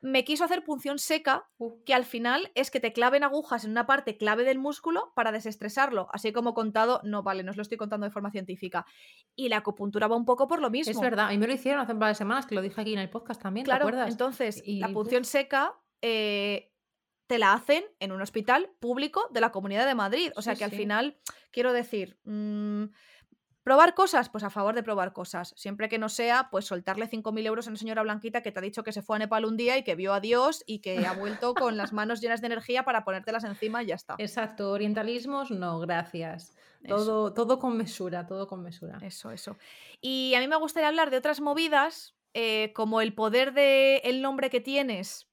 me quiso hacer punción seca, Uh, que al final es que te claven agujas en una parte clave del músculo para desestresarlo. Así como contado, no vale, no os lo estoy contando de forma científica. Y la acupuntura va un poco por lo mismo. es verdad, a mí me lo hicieron hace un par de semanas, que lo dije aquí en el podcast también, Claro, ¿te acuerdas? entonces Y, la punción seca eh, te la hacen en un hospital público de la Comunidad de Madrid. O sea Sí, que al sí. final, quiero decir, mm, probar cosas, pues a favor de probar cosas. Siempre que no sea, pues soltarle 5.000 euros a una señora blanquita que te ha dicho que se fue a Nepal un día y que vio a Dios y que ha vuelto con las manos llenas de energía para ponértelas encima y ya está. Exacto, orientalismos, no, gracias. Eso. Todo, todo con mesura, todo con mesura. Eso, eso. Y a mí me gustaría hablar de otras movidas, eh, como el poder del el nombre que tienes.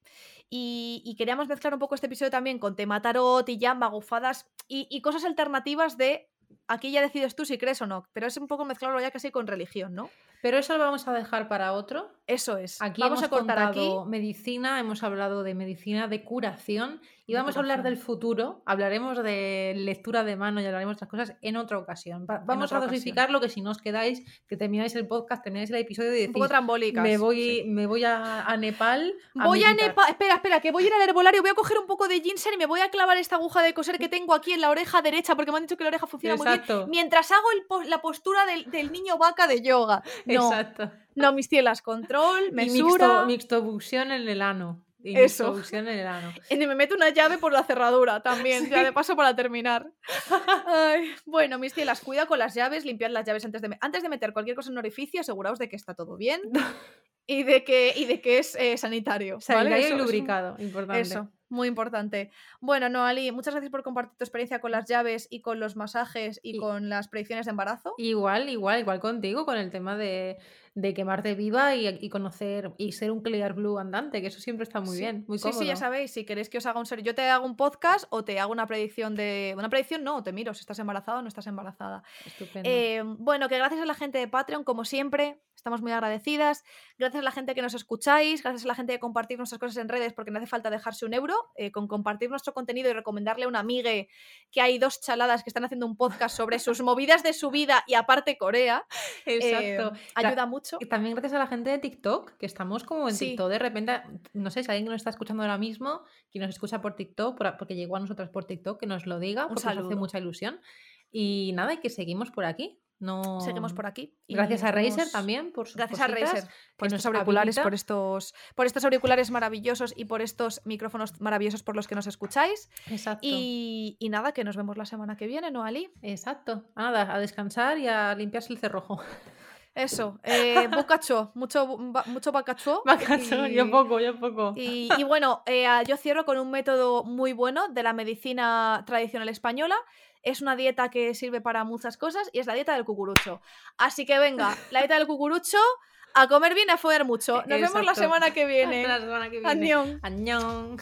Y, y queríamos mezclar un poco este episodio también con tema tarot y ya magufadas y, y cosas alternativas de aquí ya decides tú si crees o no, pero es un poco mezclarlo ya casi con religión, ¿no? Pero eso lo vamos a dejar para otro. Eso es. Aquí Vamos hemos a cortar aquí. medicina, hemos hablado de medicina de curación y De vamos a hablar del futuro. Hablaremos de lectura de mano y hablaremos de otras cosas en otra ocasión. Va- Vamos otra a ocasión. dosificarlo que si no os quedáis, que termináis el podcast, termináis el episodio y Un decís, poco trambólicas. me voy, sí. me voy a, a Nepal. Voy a meditar". Nepal. Espera, espera, que voy a ir al herbolario. Voy a coger un poco de ginseng y me voy a clavar esta aguja de coser que tengo aquí en la oreja derecha porque me han dicho que la oreja funciona muy bien. Mientras hago el la postura del, del niño vaca de yoga. No, Exacto. No, mis cielas, control, Y mesura. mixto, mixtobuxión en el ano. Y Eso. en el ano. Y me meto una llave por la cerradura también, ya de paso para terminar. Ay, bueno, mis cielas, cuida con las llaves, limpiad las llaves antes de, antes de meter cualquier cosa en un orificio, aseguraos de que está todo bien y de que, y de que es eh, sanitario. ¿vale? Sanitario Eso y es lubricado, importante. Eso. Muy importante. Bueno, Noali, muchas gracias por compartir tu experiencia con las llaves y con los masajes y, Y- con las predicciones de embarazo. Igual, igual, igual contigo, con el tema de, de quemarte viva y, y conocer y ser un clear blue andante, que eso siempre está muy Sí. bien, muy sí, cómodo. sí, ya sabéis, si queréis que os haga un ser, yo te hago un podcast o te hago una predicción de. Una predicción no, te miro si estás embarazada o no estás embarazada. Estupendo. Eh, bueno, que gracias a la gente de Patreon, como siempre, estamos muy agradecidas. Gracias a la gente que nos escucháis, gracias a la gente de compartir nuestras cosas en redes, porque no hace falta dejarse un euro. eh, con compartir nuestro contenido y recomendarle a una amiga que hay dos chaladas que están haciendo un podcast sobre sus movidas de su vida y aparte Corea. eh, Exacto. ayuda mucho. Y también gracias a la gente de TikTok, que estamos como en Sí. TikTok de repente, no sé si alguien nos está escuchando ahora mismo, que nos escucha por TikTok, por- porque llegó a nosotras por TikTok, que nos lo diga, porque nos hace mucha ilusión. Y nada, y que seguimos por aquí. No... Seguimos por aquí. y Gracias a Razer también por sus Gracias a cositas, Razer por estos auriculares, por estos, por estos auriculares maravillosos y por estos micrófonos maravillosos por los que nos escucháis. Exacto. Y, y nada, que nos vemos la semana que viene, ¿no, Ali? Exacto. Nada, a descansar y a limpiarse el cerrojo. Eso, eh, mucho, mucho bacacho. Bacacho, yo poco, yo poco. Y, y bueno, eh, yo cierro con un método muy bueno de la medicina tradicional española. Es una dieta que sirve para muchas cosas y es la dieta del cucurucho. Así que venga, la dieta del cucurucho, a comer bien y a follar mucho. Nos vemos la semana que viene. Hasta la semana que viene. Añón. Añón.